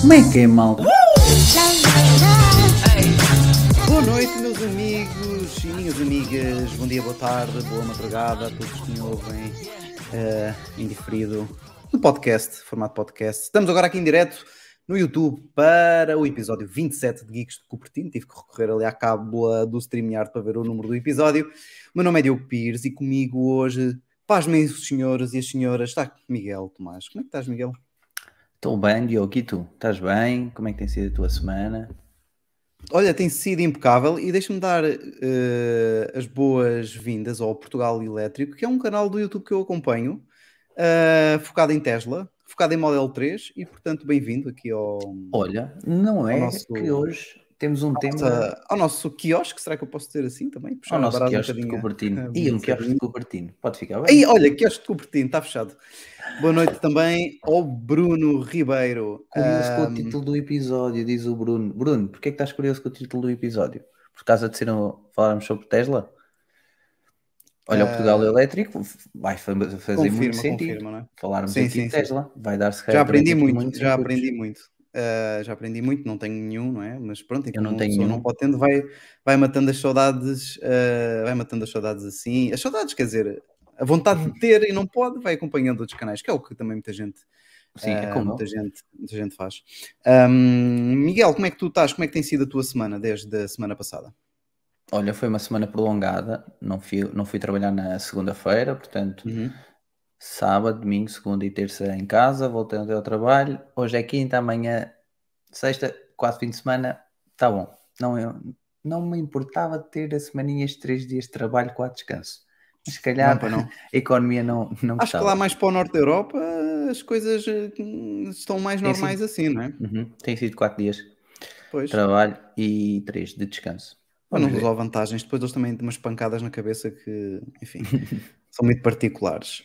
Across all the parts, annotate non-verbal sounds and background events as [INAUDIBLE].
Como é que é, malta? Boa noite, meus amigos e minhas amigas. Bom dia, boa tarde, boa madrugada a todos que me ouvem eh, em diferido no podcast, formato podcast. Estamos agora aqui em direto no YouTube para o episódio 27 de Geeks de Cupertino. Tive que recorrer ali à cábula do StreamYard para ver o número do episódio. O meu nome é Diogo Pires e comigo hoje, pasmem os senhores e as senhoras, está Miguel Tomás. Como é que estás, Miguel? Estou bem, Diogo, e tu? Estás bem? Como é que tem sido a tua semana? Olha, tem sido impecável e deixa-me dar eh, as boas-vindas ao Portugal Elétrico, que é um canal do YouTube que eu acompanho, eh, focado em Tesla, focado em Model 3 e, portanto, bem-vindo aqui ao, Olha, não é nosso- que hoje temos um tema nossa- ao nosso quiosque, será que eu posso dizer assim também? Puxar ao nosso barata um quiosque de. Cupertino. [LAUGHS] E um um quiosque de. Cupertino. Pode ficar bem? Ei, olha, quiosque de Cupertino, está fechado. Boa noite também ao Bruno Ribeiro. Curioso com Ah, o título do episódio, diz o Bruno. Bruno, porquê é que estás curioso com o título do episódio? Por causa de ser um, falarmos sobre Tesla? Olha, o Portugal Elétrico vai fa- fazer confirma, muito sentido. confirma, é? Falarmos Sim, aqui sim, de sim. Tesla, vai dar se Já aprendi muito, muitos já aprendi muito. Uh, já aprendi muito, não tenho nenhum, não é? Mas pronto, e Eu não tenho nenhum. não pode tendo, vai, vai matando as saudades, uh, vai matando as saudades assim. As saudades, quer dizer, a vontade de [LAUGHS] ter e não pode, vai acompanhando outros canais, que é o que também muita gente, Sim, é uh, como eu. muita gente, muita gente faz. Um, Miguel, como é que tu estás? Como é que tem sido a tua semana desde a semana passada? Olha, foi uma semana prolongada, não fui, não fui trabalhar na segunda-feira, portanto, sábado, domingo, segunda e terça em casa, voltei ao trabalho. Hoje é quinta, amanhã, sexta, quase fim de semana, tá bom. Não, eu, não me importava ter a semaninha três dias de trabalho, quatro descanso. Mas se calhar Não, não. a economia não, não Acho que gostava. lá mais para o norte da Europa as coisas estão mais Tem normais assim, não é? Uhum, Tem sido quatro dias de trabalho e três de descanso. Mas não usou vantagens. Depois eles também têm umas pancadas na cabeça que, enfim, [LAUGHS] são muito particulares.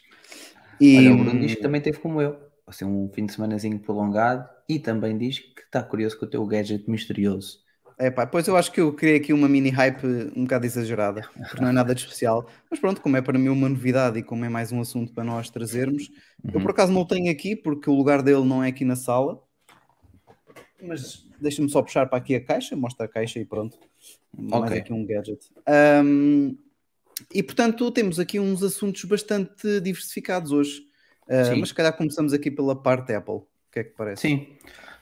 E, Olha, o Bruno diz que também teve como eu, assim, um fim de semanazinho prolongado e também diz que está curioso com o teu gadget misterioso. é pá, pois eu acho que eu criei aqui uma mini hype um bocado exagerada, porque não é nada de especial. Mas pronto, como é para mim uma novidade e como é mais um assunto para nós trazermos, eu por acaso não o tenho aqui porque o lugar dele não é aqui na sala. Mas deixa-me só puxar para aqui a caixa, mostra a caixa e pronto. Mais Ok. aqui um gadget. Ahm, e portanto temos aqui uns assuntos bastante diversificados hoje. Sim. mas se calhar começamos aqui pela parte Apple. O que é que parece? Sim,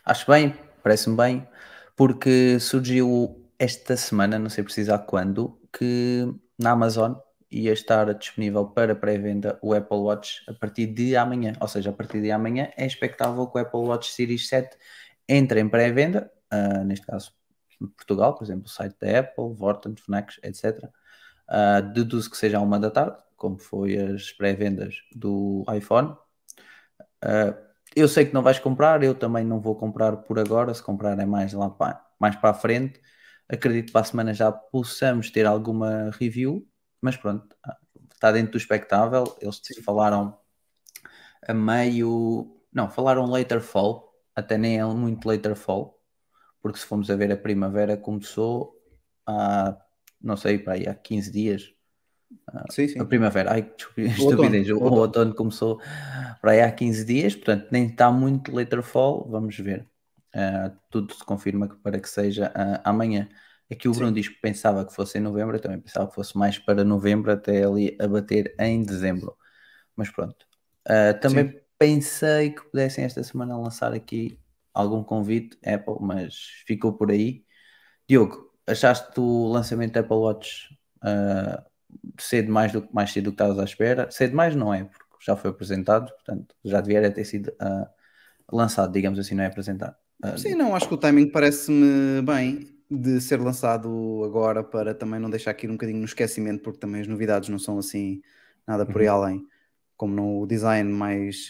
acho bem, parece-me bem, porque surgiu esta semana, não sei precisar quando, que na Amazon ia estar disponível para pré-venda o Apple Watch a partir de amanhã. Ou seja, a partir de amanhã é expectável que o Apple Watch Series 7 entre em pré-venda, ah, neste caso Portugal, por exemplo, o site da Apple, Vorten, Fnac, etc. Ah, deduzo que seja à uma da tarde, como foi as pré-vendas do iPhone. Ah, eu sei que não vais comprar, eu também não vou comprar por agora, se comprar é mais lá para, mais para a frente. Acredito que para a semana já possamos ter alguma review, mas pronto, está dentro do expectável. Eles falaram a meio, não, falaram later fall, até nem é muito later fall, porque se formos a ver a primavera começou há, não sei, para aí há 15 dias, Sim, sim. a primavera, ai, outono, estupidez, o, o o outono. começou para aí há 15 dias, portanto nem está muito later fall, vamos ver. Ah, tudo se confirma que para que seja ah, amanhã. Aqui o Bruno diz que pensava que fosse em novembro, eu também pensava que fosse mais para novembro, até ali a bater em dezembro. Mas pronto. Ah, também pensei que pudessem esta semana lançar aqui algum convite Apple, mas ficou por aí. Diogo, achaste o lançamento da Apple Watch ah, cedo mais do que mais cedo do que estavas à espera? Cedo mais não é, porque já foi apresentado, portanto já devia ter sido ah, lançado, digamos assim, não é apresentado. Ah, Sim, não, acho que o timing parece-me bem de ser lançado agora para também não deixar aqui um bocadinho no esquecimento, porque também as novidades não são assim nada por aí além. Como no design mais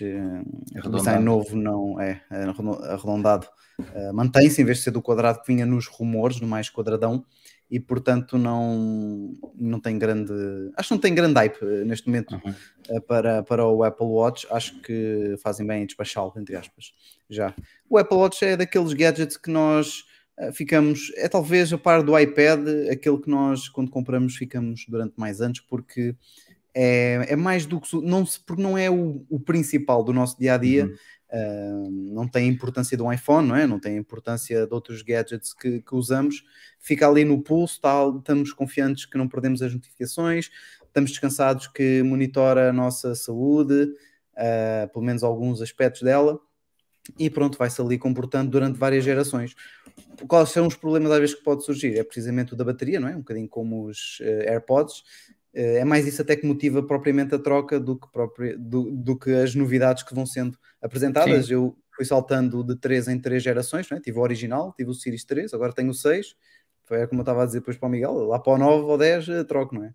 Arredondado. design novo não é arredo- arredondado, eh, mantém-se em vez de ser do quadrado que vinha nos rumores, no mais quadradão, e portanto não, não tem grande. Acho que não tem grande hype eh, neste momento Uhum. eh, para, para o Apple Watch. Acho que fazem bem em despachá-lo, entre aspas. Já. O Apple Watch é daqueles gadgets que nós uh, ficamos, é talvez a par do iPad, aquele que nós, quando compramos, ficamos durante mais anos, porque é, é mais do que não se, porque não é o, o principal do nosso dia a dia. Uhum. Uh, não tem a importância de um iPhone, não é? Não tem a importância de outros gadgets que, que usamos. Fica ali no pulso, tá, estamos confiantes que não perdemos as notificações, estamos descansados que monitora a nossa saúde, uh, pelo menos alguns aspectos dela, e pronto, vai-se ali comportando durante várias gerações. Quais são os problemas às vezes que pode surgir? É precisamente o da bateria, não é? Um bocadinho como os uh, AirPods. Uh, é mais isso até que motiva propriamente a troca do que, próprio, do, do que as novidades que vão sendo apresentadas. Sim. Eu fui saltando de 3 em 3 gerações, é? tive o original, tive o Series 3, agora tenho o 6. Foi como eu estava a dizer depois para o Miguel, lá para o 9 ou 10 eh, troco, não é?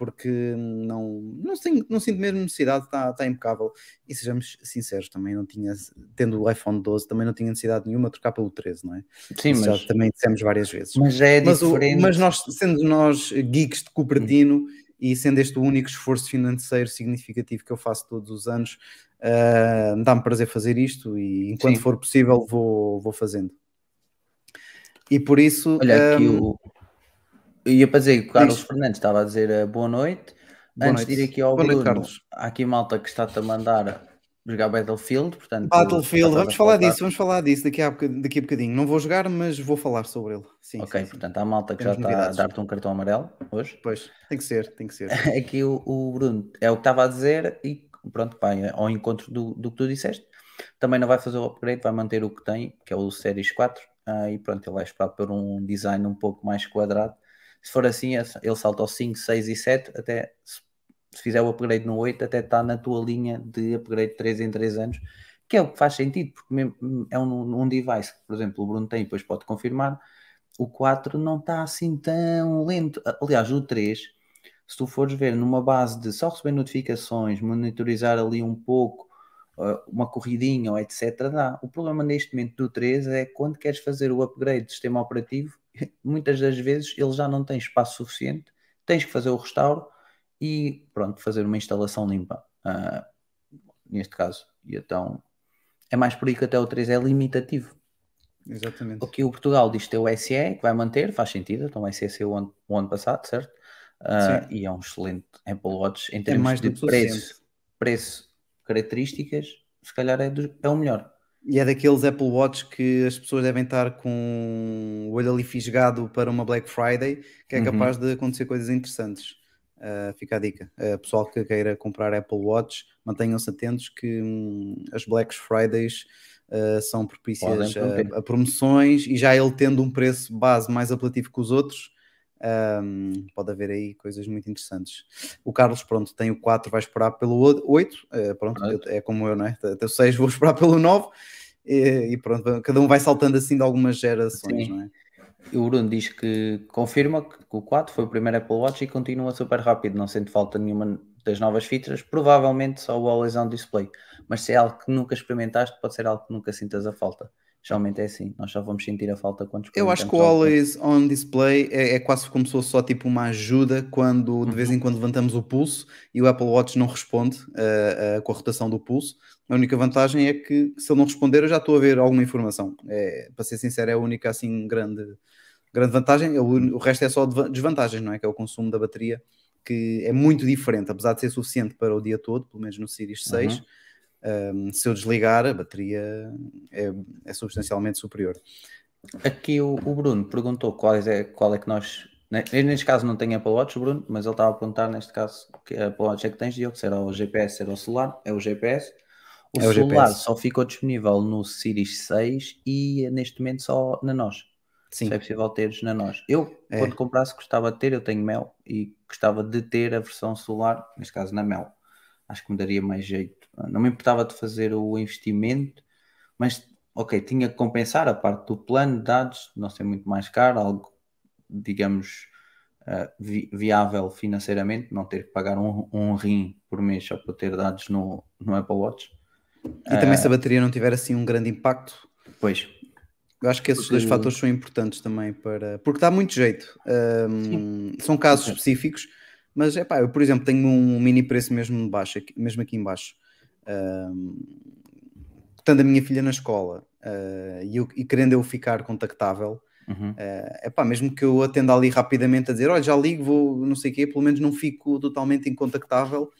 porque não, não, sinto, não sinto mesmo necessidade, está, está impecável. E sejamos sinceros, também não tinha, tendo o iPhone 12, também não tinha necessidade nenhuma de trocar pelo 13, não é? Sim, Isso mas... já também dissemos várias vezes. Mas é mas diferente. O, mas nós, sendo nós geeks de Cupertino hum. E sendo este o único esforço financeiro significativo que eu faço todos os anos, uh, dá-me prazer fazer isto e enquanto Sim. for possível vou, vou fazendo. E por isso. Olha, aqui um, o ia para dizer que o Carlos Diz. Fernandes estava a dizer uh, boa noite. Boa Antes noite. de ir aqui ao boa Bruno, noite, há aqui malta que está-te a mandar jogar Battlefield, portanto... Battlefield, vamos falar disso, vamos falar disso daqui a, daqui a bocadinho. Não vou jogar, mas vou falar sobre ele. Sim, ok, sim, portanto há malta que Temos já está a dar-te um cartão amarelo hoje. Pois, tem que ser, tem que ser. [LAUGHS] aqui o, o, Bruno é o que estava a dizer e pronto, vai ao encontro do, do que tu disseste. Também não vai fazer o upgrade, vai manter o que tem, que é o Series 4, ah, e pronto, ele vai esperar por um design um pouco mais quadrado se for assim, ele salta ao 5, 6 e 7, até se, fizer o upgrade no 8, até está na tua linha de upgrade 3 em 3 anos, que é o que faz sentido, porque mesmo, é um, um device que, por exemplo, o Bruno tem, depois pode confirmar, o 4 não está assim tão lento. Aliás, o 3, se tu fores ver numa base de só receber notificações, monitorizar ali um pouco, uh, uma corridinha ou etc, dá. O problema neste momento do 3 é quando queres fazer o upgrade do sistema operativo, [LAUGHS] muitas das vezes ele já não tem espaço suficiente, tens que fazer o restauro e pronto, fazer uma instalação limpa. Uh, neste caso. E então é mais por aí que até o 3 é limitativo. Exatamente. O que o Portugal diz ter o SE, que vai manter, faz sentido, então o SE saiu o ano, o ano passado, certo? Uh, e é um excelente Apple Watch em é termos é de preço, preço, características, se calhar é, do, é o melhor. E é daqueles Apple Watch que as pessoas devem estar com o olho ali fisgado para uma Black Friday, que é uhum. capaz de acontecer coisas interessantes. Uh, fica a dica. Uh, pessoal que queira comprar Apple Watch, mantenham-se atentos que um, as Black Fridays uh, são propícias a, a, promoções e já ele tendo um preço base mais apelativo que os outros, um, pode haver aí coisas muito interessantes. O Carlos, pronto, tem o 4, vai esperar pelo 8. Uh, pronto, é como eu, não é? Até o 6 vou esperar pelo 9. E, e, pronto, cada um vai saltando assim de algumas gerações, Sim. não é? O Bruno diz que confirma que o 4 foi o primeiro Apple Watch e continua super rápido, não sente falta nenhuma das novas features, provavelmente só o Always On Display. Mas se é algo que nunca experimentaste, pode ser algo que nunca sintas a falta. Geralmente é assim, nós só vamos sentir a falta quando Eu acho que o Always On Display é, é, quase como se fosse só tipo uma ajuda quando de vez em uhum. quando levantamos o pulso e o Apple Watch não responde uh, uh, com a rotação do pulso. A única vantagem é que se ele não responder eu já estou a ver alguma informação. É, para ser sincero, é a única assim grande, grande vantagem. O, o resto é só desvantagem, não é? Que é o consumo da bateria, que é muito diferente, apesar de ser suficiente para o dia todo, pelo menos no Series 6. Uhum um, se eu desligar, a bateria é, é substancialmente superior. Aqui o, o, Bruno perguntou qual é, qual é que nós. Né, neste caso não tem Apple Watch, Bruno, mas ele estava a perguntar neste caso que Apple Watch é que tens, Diogo, se era o GPS, era o celular, é o GPS. O é celular GPS. só ficou disponível no Series 6 e neste momento só na nós. Sim. Se é possível teres na nós. Eu, é. quando comprasse, gostava de ter, eu tenho Mel e gostava de ter a versão celular, neste caso na Mel. Acho que me daria mais jeito não me importava de fazer o investimento, mas ok, tinha que compensar a parte do plano de dados, não ser muito mais caro, algo, digamos, uh, vi viável financeiramente, não ter que pagar um, um rim por mês só para ter dados no, no Apple Watch. E também uh, se a bateria não tiver assim um grande impacto. Pois. Eu acho que esses porque... dois fatores são importantes também para. Porque dá muito jeito. Um, são casos específicos, mas é pá, eu por exemplo tenho um mini preço mesmo baixo, mesmo aqui embaixo estando a minha filha na escola uh, e, eu, e, querendo eu ficar contactável, Uhum. É pá, mesmo que eu atenda ali rapidamente a dizer, olha, já ligo, vou não sei o quê, pelo menos não fico totalmente incontactável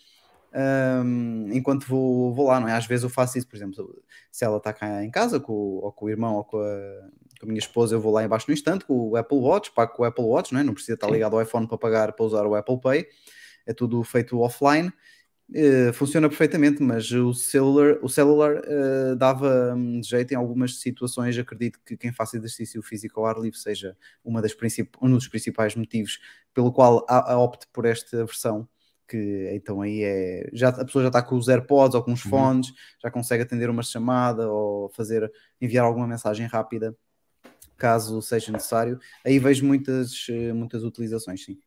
hum, enquanto vou, vou lá, não é? Às vezes eu faço isso, por exemplo, se ela está cá em casa, com, o- ou com o irmão, ou com a, com a minha esposa, eu vou lá embaixo no instante com o Apple Watch, pago com o Apple Watch, não é? Não precisa estar ligado ao iPhone para pagar, para usar o Apple Pay, é tudo feito offline. Eh, funciona perfeitamente, mas o celular, o celular eh, dava hum, jeito em algumas situações. Acredito que quem faça exercício físico ao ar livre seja uma das um dos principais motivos pelo qual a, a opte por esta versão. Que então aí é já a pessoa já está com os AirPods ou com os Uhum. fones, já consegue atender uma chamada ou fazer enviar alguma mensagem rápida, caso seja necessário. Aí vejo muitas, eh, muitas utilizações, sim.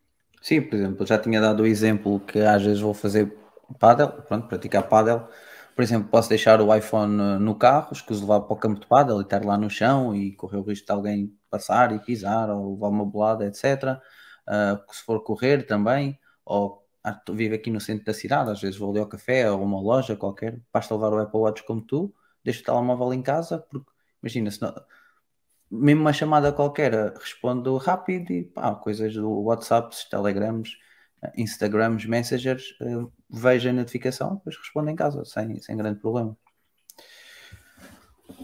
Sim, por exemplo, já tinha dado o exemplo que às vezes vou fazer paddle, pronto, praticar paddle. Por exemplo, posso deixar o iPhone eh, no carro, escuso levar para o campo de paddle e estar lá no chão e correr o risco de alguém passar e pisar ou levar uma bolada, etc. Ah, se for correr também, ou ah, vivo aqui no centro da cidade, às vezes vou ali ao café ou uma loja qualquer, basta levar o Apple Watch como tu, deixo o telemóvel em casa, porque imagina, se não, mesmo uma chamada qualquer, eh, respondo rápido e pá, coisas do WhatsApp, Telegrams, eh, Instagrams, Messengers, eh, vejo a notificação, depois respondo em casa, sem, sem grande problema.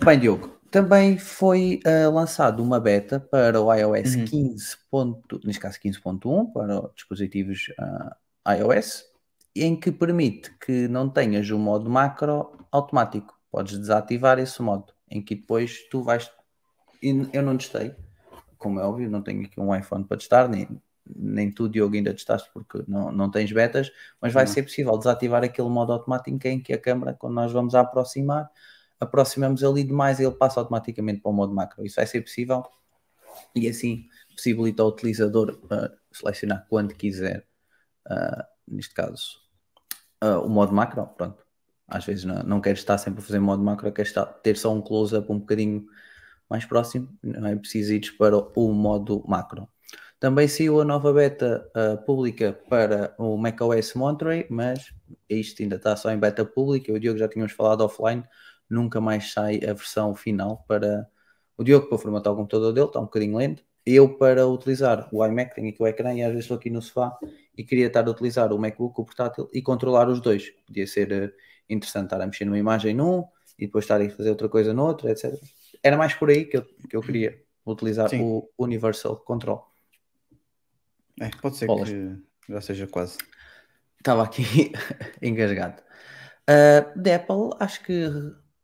Bem, Diogo, também foi eh, lançado uma beta para o iOS Uhum. 15. ponto- neste caso 15.1 para os dispositivos ah, iOS, em que permite que não tenhas o modo macro automático. Podes desativar esse modo, em que depois tu vais. Eu não testei, como é óbvio, não tenho aqui um iPhone para testar, nem, nem tu, Diogo, ainda testaste porque não, não tens betas, mas vai Não. ser possível desativar aquele modo automático em que a câmera, quando nós vamos a aproximar, aproximamos ali demais e ele passa automaticamente para o modo macro. Isso vai ser possível e assim possibilita ao utilizador uh, selecionar quando quiser, uh, neste caso, uh, o modo macro. Pronto, às vezes não, não queres estar sempre a fazer modo macro, queres estar, ter só um close-up um bocadinho mais próximo, não é preciso ir para o modo macro. Também saiu a nova beta uh, pública para o macOS Monterey, mas isto ainda está só em beta pública. O Diogo já tínhamos falado offline, nunca mais sai a versão final para o Diogo para formatar o computador dele, está um bocadinho lento. Eu para utilizar o iMac, tenho aqui o ecrã e às vezes estou aqui no sofá e queria estar a utilizar o MacBook, o portátil e controlar os dois. Podia ser uh, interessante estar a mexer numa imagem num e depois estar a fazer outra coisa noutra, etc. Era mais por aí que eu, que eu queria utilizar Sim. o Universal Control. É, pode ser Bolas. que já seja quase. Estava aqui [LAUGHS] engasgado. Uh, de Apple, acho que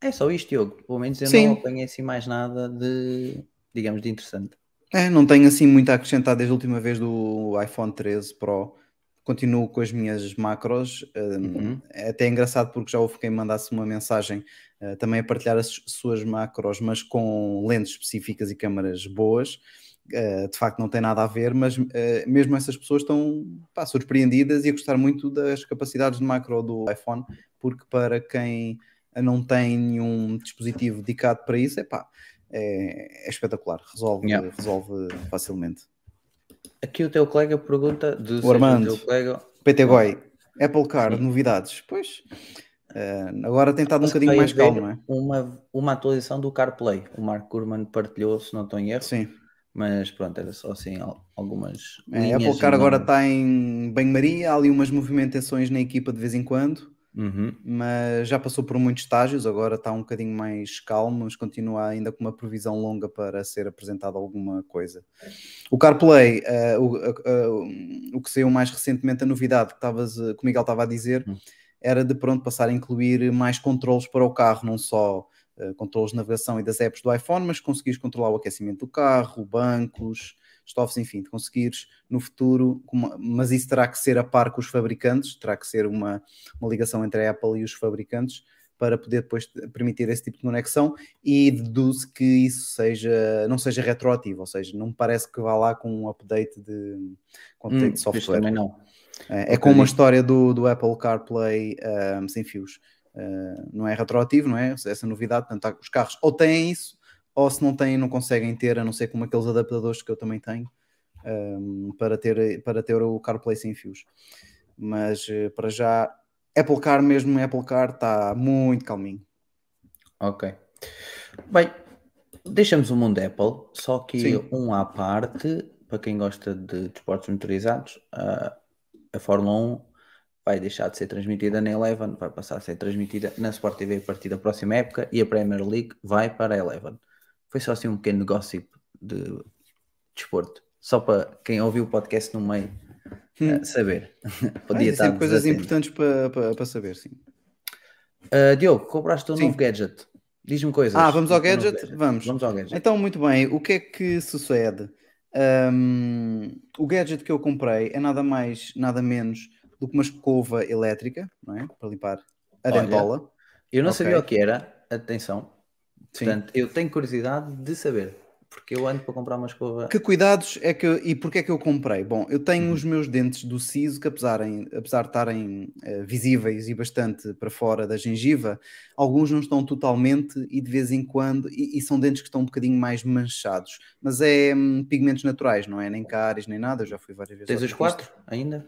é só isto, Diogo. Pelo menos eu Sim. não apanhei assim mais nada de, digamos, de interessante. É, não tenho assim muito a acrescentar desde a última vez do iPhone 13 Pro. Continuo com as minhas macros. um, Uhum. É até engraçado porque já houve quem mandasse uma mensagem uh, também a partilhar as suas macros, mas com lentes específicas e câmaras boas. Uh, de facto, não tem nada a ver, mas uh, mesmo essas pessoas estão pá, surpreendidas e a gostar muito das capacidades de macro do iPhone, porque para quem não tem nenhum dispositivo dedicado para isso, epá, é, é espetacular, resolve, Yeah. resolve facilmente. Aqui o teu colega pergunta do Armando. teu colega. PT Goi, Apple Car, Sim. novidades. Pois, eh, agora tem estado um bocadinho mais calmo, não é? Uma, uma atualização do CarPlay. O Mark Kurman partilhou, se não estou em erro. Sim. Mas pronto, era só assim al- algumas. É, linhas Apple Car agora está em banho-maria, há ali umas movimentações na equipa de vez em quando, Uhum. mas já passou por muitos estágios, agora está um bocadinho mais calmo, mas continua ainda com uma previsão longa para ser apresentada alguma coisa. O CarPlay, eh, o, eh, o que saiu mais recentemente, a novidade que, estavas, eh, que o Miguel estava a dizer, Hum. era de pronto passar a incluir mais controles para o carro, não só eh, controles de navegação e das apps do iPhone, mas conseguires controlar o aquecimento do carro, bancos, estofos, enfim, de conseguires no futuro, uma- mas isso terá que ser a par com os fabricantes, terá que ser uma, uma ligação entre a Apple e os fabricantes para poder depois permitir esse tipo de conexão e deduz que isso seja, não seja retroativo, ou seja, não me parece que vá lá com um update de, com um update Hum, de software. também não. É, é como a história do, do Apple CarPlay um, sem fios. Uh, não é retroativo, não é? Essa novidade, portanto, os carros ou têm isso, ou se não têm, não conseguem ter, a não ser como aqueles adaptadores que eu também tenho, um, para, ter, para ter o CarPlay sem fios. Mas eh, para já, Apple Car mesmo, Apple Car está muito calminho. Ok. Bem, deixamos o mundo Apple, só que Sim. um à parte, para quem gosta de desportos motorizados, a, a Fórmula 1 vai deixar de ser transmitida na Eleven, vai passar a ser transmitida na Sport TV a partir da próxima época e a Premier League vai para a Eleven. Foi só assim um pequeno gossip de desporto, só para quem ouviu o podcast no meio eh, saber. Ah, [LAUGHS] Podia existem estar coisas desatento. importantes para, para, para saber, sim. Uh, Diogo, compraste um Sim. novo gadget. Diz-me coisas. Ah, vamos ao novo gadget? Vamos. Vamos ao gadget. Então, muito bem, o que é que sucede? Hum, o gadget que eu comprei é nada mais, nada menos do que uma escova elétrica, não é? Para limpar a Olha, dentola. Eu não Ok. sabia o que era, atenção. Sim. Portanto, eu tenho curiosidade de saber, porque eu ando para comprar uma escova. Que cuidados é que e porquê é que eu comprei? Bom, eu tenho Uhum. os meus dentes do siso que apesar, em- apesar de estarem eh, visíveis e bastante para fora da gengiva, alguns não estão totalmente e de vez em quando, e, e são dentes que estão um bocadinho mais manchados, mas é hum, pigmentos naturais, não é? Nem cáries, nem nada, eu já fui várias vezes. Tens os quatro ainda?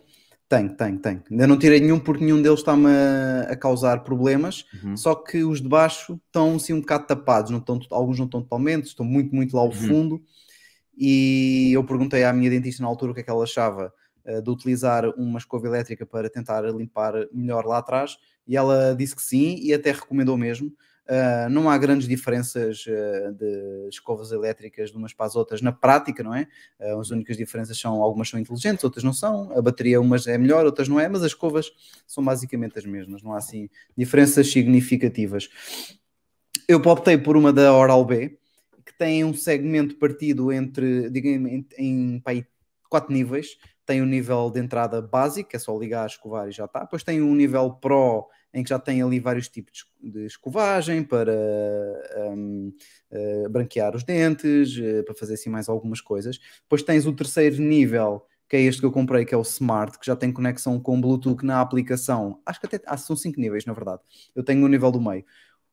Tenho, tenho, tenho. Ainda não tirei nenhum porque nenhum deles está-me a, a causar problemas. Uhum. Só que os de baixo estão assim um bocado tapados, não estão, alguns não estão totalmente, estão muito, muito lá ao Uhum. fundo. E eu perguntei à minha dentista na altura o que é que ela achava eh, de utilizar uma escova elétrica para tentar limpar melhor lá atrás, e ela disse que sim, e até recomendou mesmo. Uh, não há grandes diferenças uh, de escovas elétricas de umas para as outras na prática, não é? Uh, as únicas diferenças são algumas são inteligentes, outras não são. A bateria umas é melhor, outras não é, mas as escovas são basicamente as mesmas, não há assim diferenças significativas. Eu optei por uma da Oral-B, que tem um segmento partido entre, digamos, em, em quatro níveis. Tem o um nível de entrada básico, é só ligar, escovar e já está. Depois tem um nível Pro, em que já tem ali vários tipos de escovagem para um, uh, branquear os dentes, uh, para fazer assim mais algumas coisas. Depois tens o terceiro nível, que é este que eu comprei, que é o Smart, que já tem conexão com Bluetooth na aplicação. Acho que até ah, são cinco níveis, na verdade. Eu tenho o nível do meio.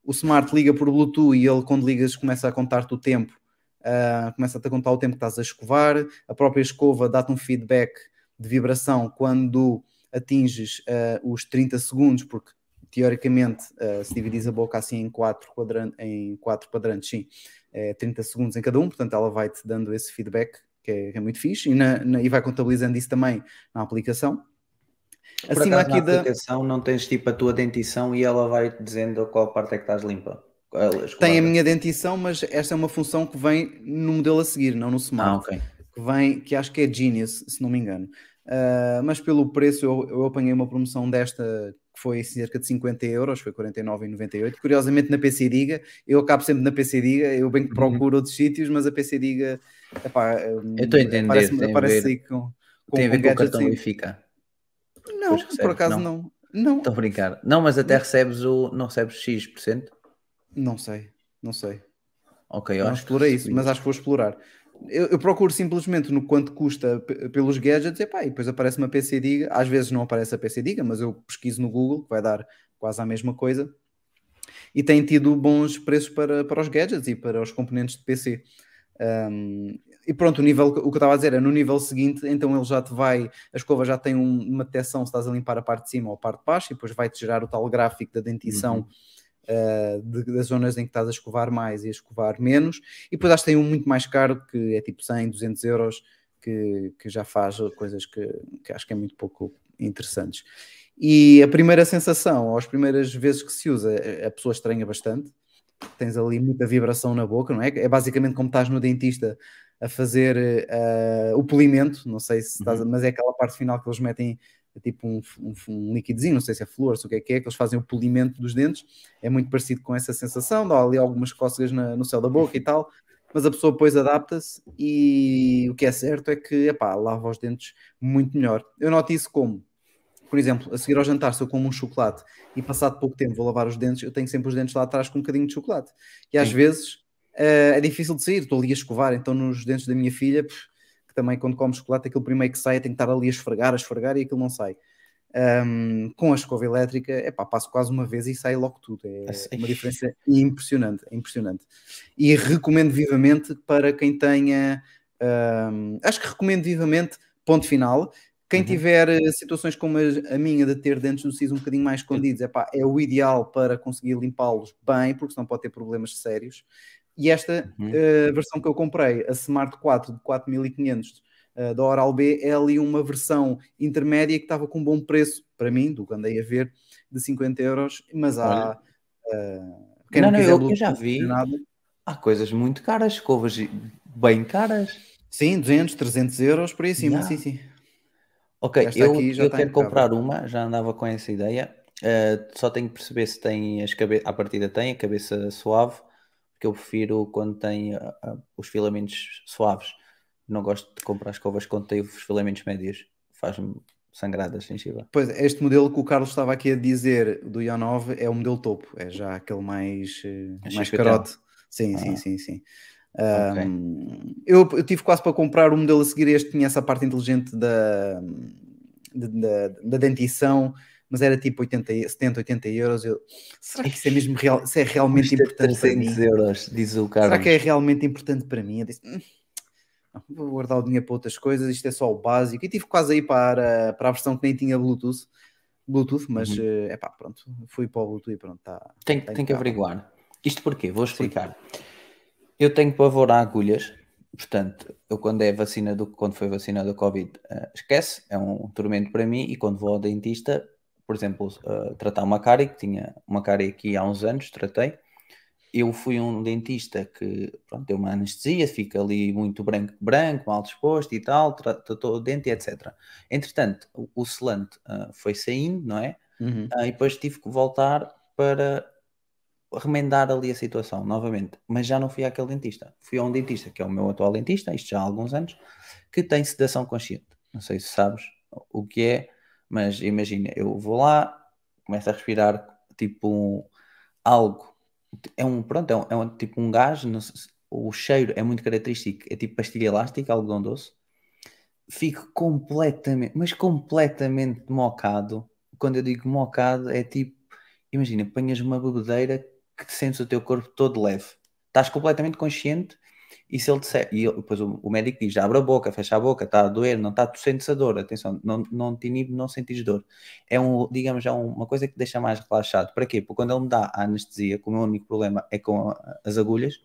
O Smart liga por Bluetooth e ele, quando ligas, começa a contar-te o tempo. Uh, começa-te a contar o tempo que estás a escovar. A própria escova dá-te um feedback de vibração quando atinges uh, os 30 segundos, porque teoricamente, uh, se dividis a boca assim em quatro, quadrantes, em quatro quadrantes, sim, é 30 segundos em cada um, portanto ela vai-te dando esse feedback, que é, que é muito fixe, e, na, na, e, vai contabilizando isso também na aplicação. Por Acima acaso, aqui na da... aplicação não tens tipo a tua dentição e ela vai dizendo a qual parte é que estás limpa. Tem a minha dentição, mas esta é uma função que vem no modelo a seguir, não no Smart. Ah, ok. Que vem, que acho que é Genius, se não me engano. Uh, mas pelo preço eu, eu apanhei uma promoção desta que foi cerca de 50 euros, foi 49,98. Curiosamente na PC Diga, eu acabo sempre na PC Diga, eu bem que procuro uhum. outros sítios, mas a PC Diga epá, eu estou a entender, aparece, tem aparece ver, aí com, com, tem a ver com, com o cartão Wi-Fi. Não, por acaso não. Não. Estou a brincar. Não, mas até recebes o. Não recebes X%? Não sei, não sei. Ok, eu não acho explorei isso, mas acho que vou explorar. Eu, eu, procuro simplesmente no quanto custa pelos gadgets e depois aparece uma PC Diga. Às vezes não aparece a PC Diga, mas eu pesquiso no Google, que vai dar quase a mesma coisa. E tem tido bons preços para, para os gadgets e para os componentes de PC. Um, e pronto, o nível, o que eu estava a dizer é no nível seguinte, então ele já te vai, a escova já tem um, uma detecção se estás a limpar a parte de cima ou a parte de baixo, e depois vai-te gerar o tal gráfico da dentição uhum. Uh, de, das zonas em que estás a escovar mais e a escovar menos, e depois acho que tem um muito mais caro, que é tipo 100, 200 euros, que, que já faz coisas que, que acho que é muito pouco interessantes. E a primeira sensação, ou as primeiras vezes que se usa, a pessoa estranha bastante, tens ali muita vibração na boca, não é? É basicamente como estás no dentista a fazer uh, o polimento, não sei se estás, uhum. mas é aquela parte final que eles metem tipo um, um, um líquidozinho, não sei se é flor, se o que é que é, que eles fazem o polimento dos dentes, é muito parecido com essa sensação, dá ali algumas cócegas na, no céu da boca e tal, mas a pessoa depois adapta-se e o que é certo é que, epá, lava os dentes muito melhor. Eu noto isso como, por exemplo, a seguir ao jantar, se eu como um chocolate e passado pouco tempo vou lavar os dentes, eu tenho sempre os dentes lá atrás com um bocadinho de chocolate. E às Sim. vezes uh, é difícil de sair, estou ali a escovar, então nos dentes da minha filha, pff, que também quando come chocolate, aquele primeiro que sai, tem que estar ali a esfregar, a esfregar e aquilo não sai. Um, com a escova elétrica, é pá, passo quase uma vez e sai logo tudo. É uma diferença impressionante, é impressionante. E recomendo vivamente para quem tenha, um, acho que recomendo vivamente, ponto final, quem uhum. tiver uh, situações como a, minha de ter dentes no siso um bocadinho mais escondidos, epá, é o ideal para conseguir limpá-los bem, porque senão pode ter problemas sérios. E esta Uhum. uh, versão que eu comprei, a Smart 4 de 4500 uh, da Oral-B, é ali uma versão intermédia que estava com um bom preço para mim, do que andei a ver, de 50 euros, mas há... Uh, quem Não, não, não, eu- eu já vi. nada, Há coisas muito caras, escovas bem caras. Sim, 200, 300 euros, por aí acima, Já. sim, sim. Ok, Esta eu, aqui já eu quero comprar uma, já andava com essa ideia. eh, só tenho que perceber se tem as cabeças, à partida tem a cabeça suave, porque eu prefiro quando tem ah, ah, os filamentos suaves. Não gosto de comprar escovas quando tem os filamentos médios, faz-me sangrar da gengiva. Pois, este modelo que o Carlos estava aqui a dizer do Ionov é o modelo topo, é já aquele mais, É mais carote. Sim, sim, Ah. sim, sim. Ok. Ahm, eu, eu tive quase para comprar o modelo a seguir, este tinha essa parte inteligente da, da, da dentição, mas era tipo 80, e- 70, 80 euros. Eu, será que isso é mesmo real, se é realmente Custa importante para mim? 300 euros, diz o Será Carlos. que é realmente importante para mim? Eu disse, "Hum, não, vou guardar o dinheiro para outras coisas, isto é só o básico. E tive quase aí para, para a versão que nem tinha Bluetooth, Bluetooth mas Uhum. é pá, pronto, fui para o Bluetooth e pronto, tá, Tem, tá tem que averiguar. Isto porquê? Vou explicar. Eu tenho pavor a agulhas, portanto, eu quando é vacina do quando foi vacina do Covid, eh, esquece, é um tormento para mim. E quando vou ao dentista, por exemplo, eh, tratar uma cárie, que tinha uma cárie aqui há uns anos, tratei. Eu fui um dentista que pronto, deu uma anestesia, fica ali muito branco, branco, mal disposto e tal, tra- tratou o dente etc. Entretanto, o, o selante eh, foi saindo, não é? Uhum. Ah, e depois tive que voltar para remendar ali a situação novamente, mas já não fui àquele dentista. Fui a um dentista, que é o meu atual dentista, isto já há alguns anos, que tem sedação consciente. Não sei se sabes o que é, mas imagina, eu vou lá, começo a respirar tipo um, algo, é um, pronto, é um, é um- tipo um gás, o cheiro é muito característico, é tipo pastilha elástica, algodão doce. Fico completamente, mas completamente mocado. Quando eu digo mocado, é tipo, imagina, apanhas uma bebedeira que sentes o teu corpo todo leve. Estás completamente consciente e se ele disser, e ele- depois o, o médico diz, abre a boca, fecha a boca, está a doer, não está, tu sentes a dor, atenção, não, não te inibe, não sentes dor. É um, digamos, é um- uma coisa que deixa mais relaxado. Para quê? Porque quando ele me dá a anestesia, como o meu único problema é com a- as agulhas,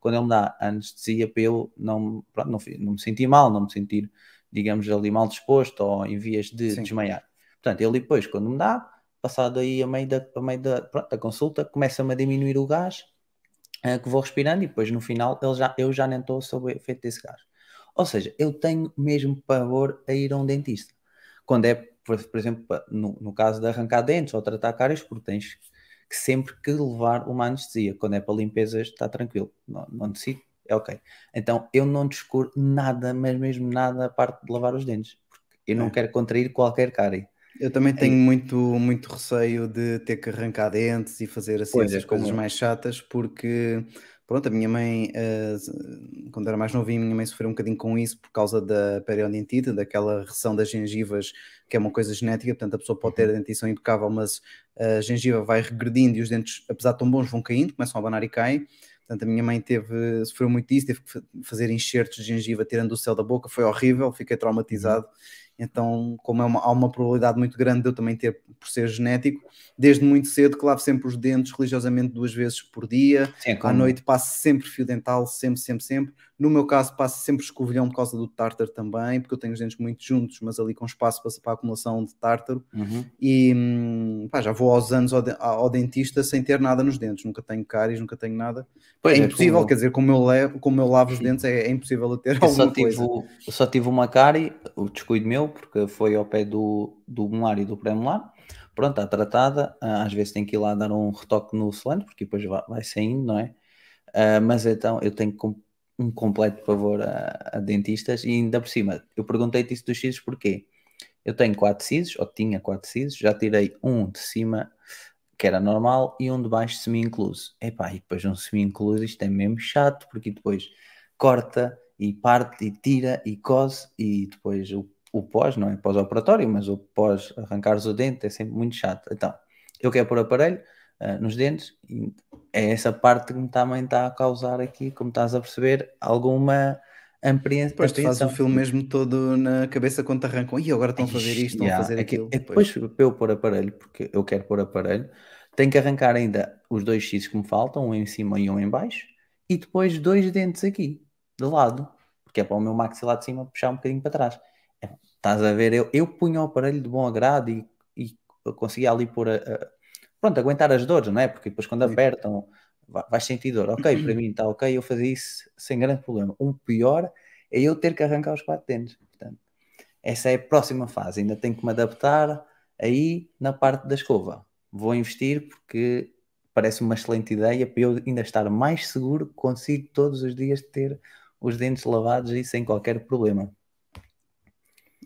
quando ele me dá a anestesia para eu não, pronto, não, não me sentir mal, não me sentir, digamos, ali mal disposto ou em vias de Sim. desmaiar. Portanto, ele depois, quando me dá, passado aí a meio da, a meio da, pronto, da consulta, começa-me a diminuir o gás, que vou respirando e depois no final ele já, eu já nem estou sob o efeito desse gás. Ou seja, eu tenho mesmo pavor a ir a um dentista. Quando é, por, por exemplo, no, no caso de arrancar dentes ou tratar cáries, porque tens que sempre que levar uma anestesia. Quando é para limpezas, está tranquilo. Não, não é ok. Então eu não descuro nada, mas mesmo nada a parte de lavar os dentes. Porque eu não É. quero contrair qualquer cárie. Eu também É tenho muito, muito receio de ter que arrancar dentes e fazer assim Pois, é essas coisas como eu. mais chatas, porque pronto, a minha mãe, eh, quando era mais novinha, a minha mãe sofreu um bocadinho com isso por causa da periodontite, daquela recessão das gengivas, que é uma coisa genética, portanto a pessoa pode ter a dentição impecável, mas a gengiva vai regredindo e os dentes, apesar de tão bons, vão caindo, começam a abanar e caem. Portanto, a minha mãe teve, sofreu muito disso, teve que fa- fazer enxertos de gengiva tirando o céu da boca, foi horrível, fiquei traumatizado. Então, como é uma- há uma probabilidade muito grande de eu também ter, por ser genético, desde muito cedo que lavo sempre os dentes religiosamente duas vezes por dia, Sim, é à noite passo sempre fio dental, sempre, sempre, sempre. No meu caso, passo sempre escovilhão por causa do tártaro também, porque eu tenho os dentes muito juntos, mas ali com espaço para, para a acumulação de tártaro. Uhum. E hum, pá, já vou aos anos ao, de- ao dentista sem ter nada nos dentes, nunca tenho cáries, nunca tenho nada. Pois, é é impossível, como- quer dizer, como eu, levo, como eu lavo os dentes, é, é impossível eu ter Eu só, alguma tive, coisa. eu só tive uma cárie, o descuido meu, porque foi ao pé do, do molar e do pré-molar. Pronto, está tratada. ah, Às vezes tem que ir lá dar um retoque no selante, porque depois vai, vai saindo, não é? Ah, mas então eu tenho com- um completo pavor a, a dentistas e ainda por cima, eu perguntei-te isso dos sisos porquê? Eu tenho quatro sisos, ou tinha quatro sisos, já tirei um de cima que era normal e um de baixo semi-incluso. E depois um semi-incluso, isto é mesmo chato, porque depois corta e parte e tira e cose e depois o, o pós, não é pós-operatório, mas o pós arrancares o dente é sempre muito chato. Então, eu quero pôr aparelho ah, nos dentes e é essa parte que me também está a causar aqui, como estás a perceber, alguma ampre- Depois tu fazes o filme mesmo todo na cabeça quando te arrancam. E agora estão a fazer isto, estão a Yeah, fazer é aquilo. é Pois. depois para eu pôr aparelho, porque eu quero pôr aparelho, tenho que arrancar ainda os dois X que me faltam, um em cima e um em baixo, e depois dois dentes aqui, de lado, porque é para o meu maxilar de cima puxar um bocadinho para trás. É, estás a ver? Eu, eu punho o aparelho de bom agrado e, e eu conseguia ali pôr a, a- pronto, aguentar as dores, não é? Porque depois quando apertam vai- vais sentir dor. Ok, para mim está ok, eu fazia isso sem grande problema. Um pior é eu ter que arrancar os quatro dentes. Portanto, essa é a próxima fase. Ainda tenho que me adaptar aí na parte da escova. Vou investir porque parece uma excelente ideia para eu ainda estar mais seguro que consigo todos os dias ter os dentes lavados e sem qualquer problema.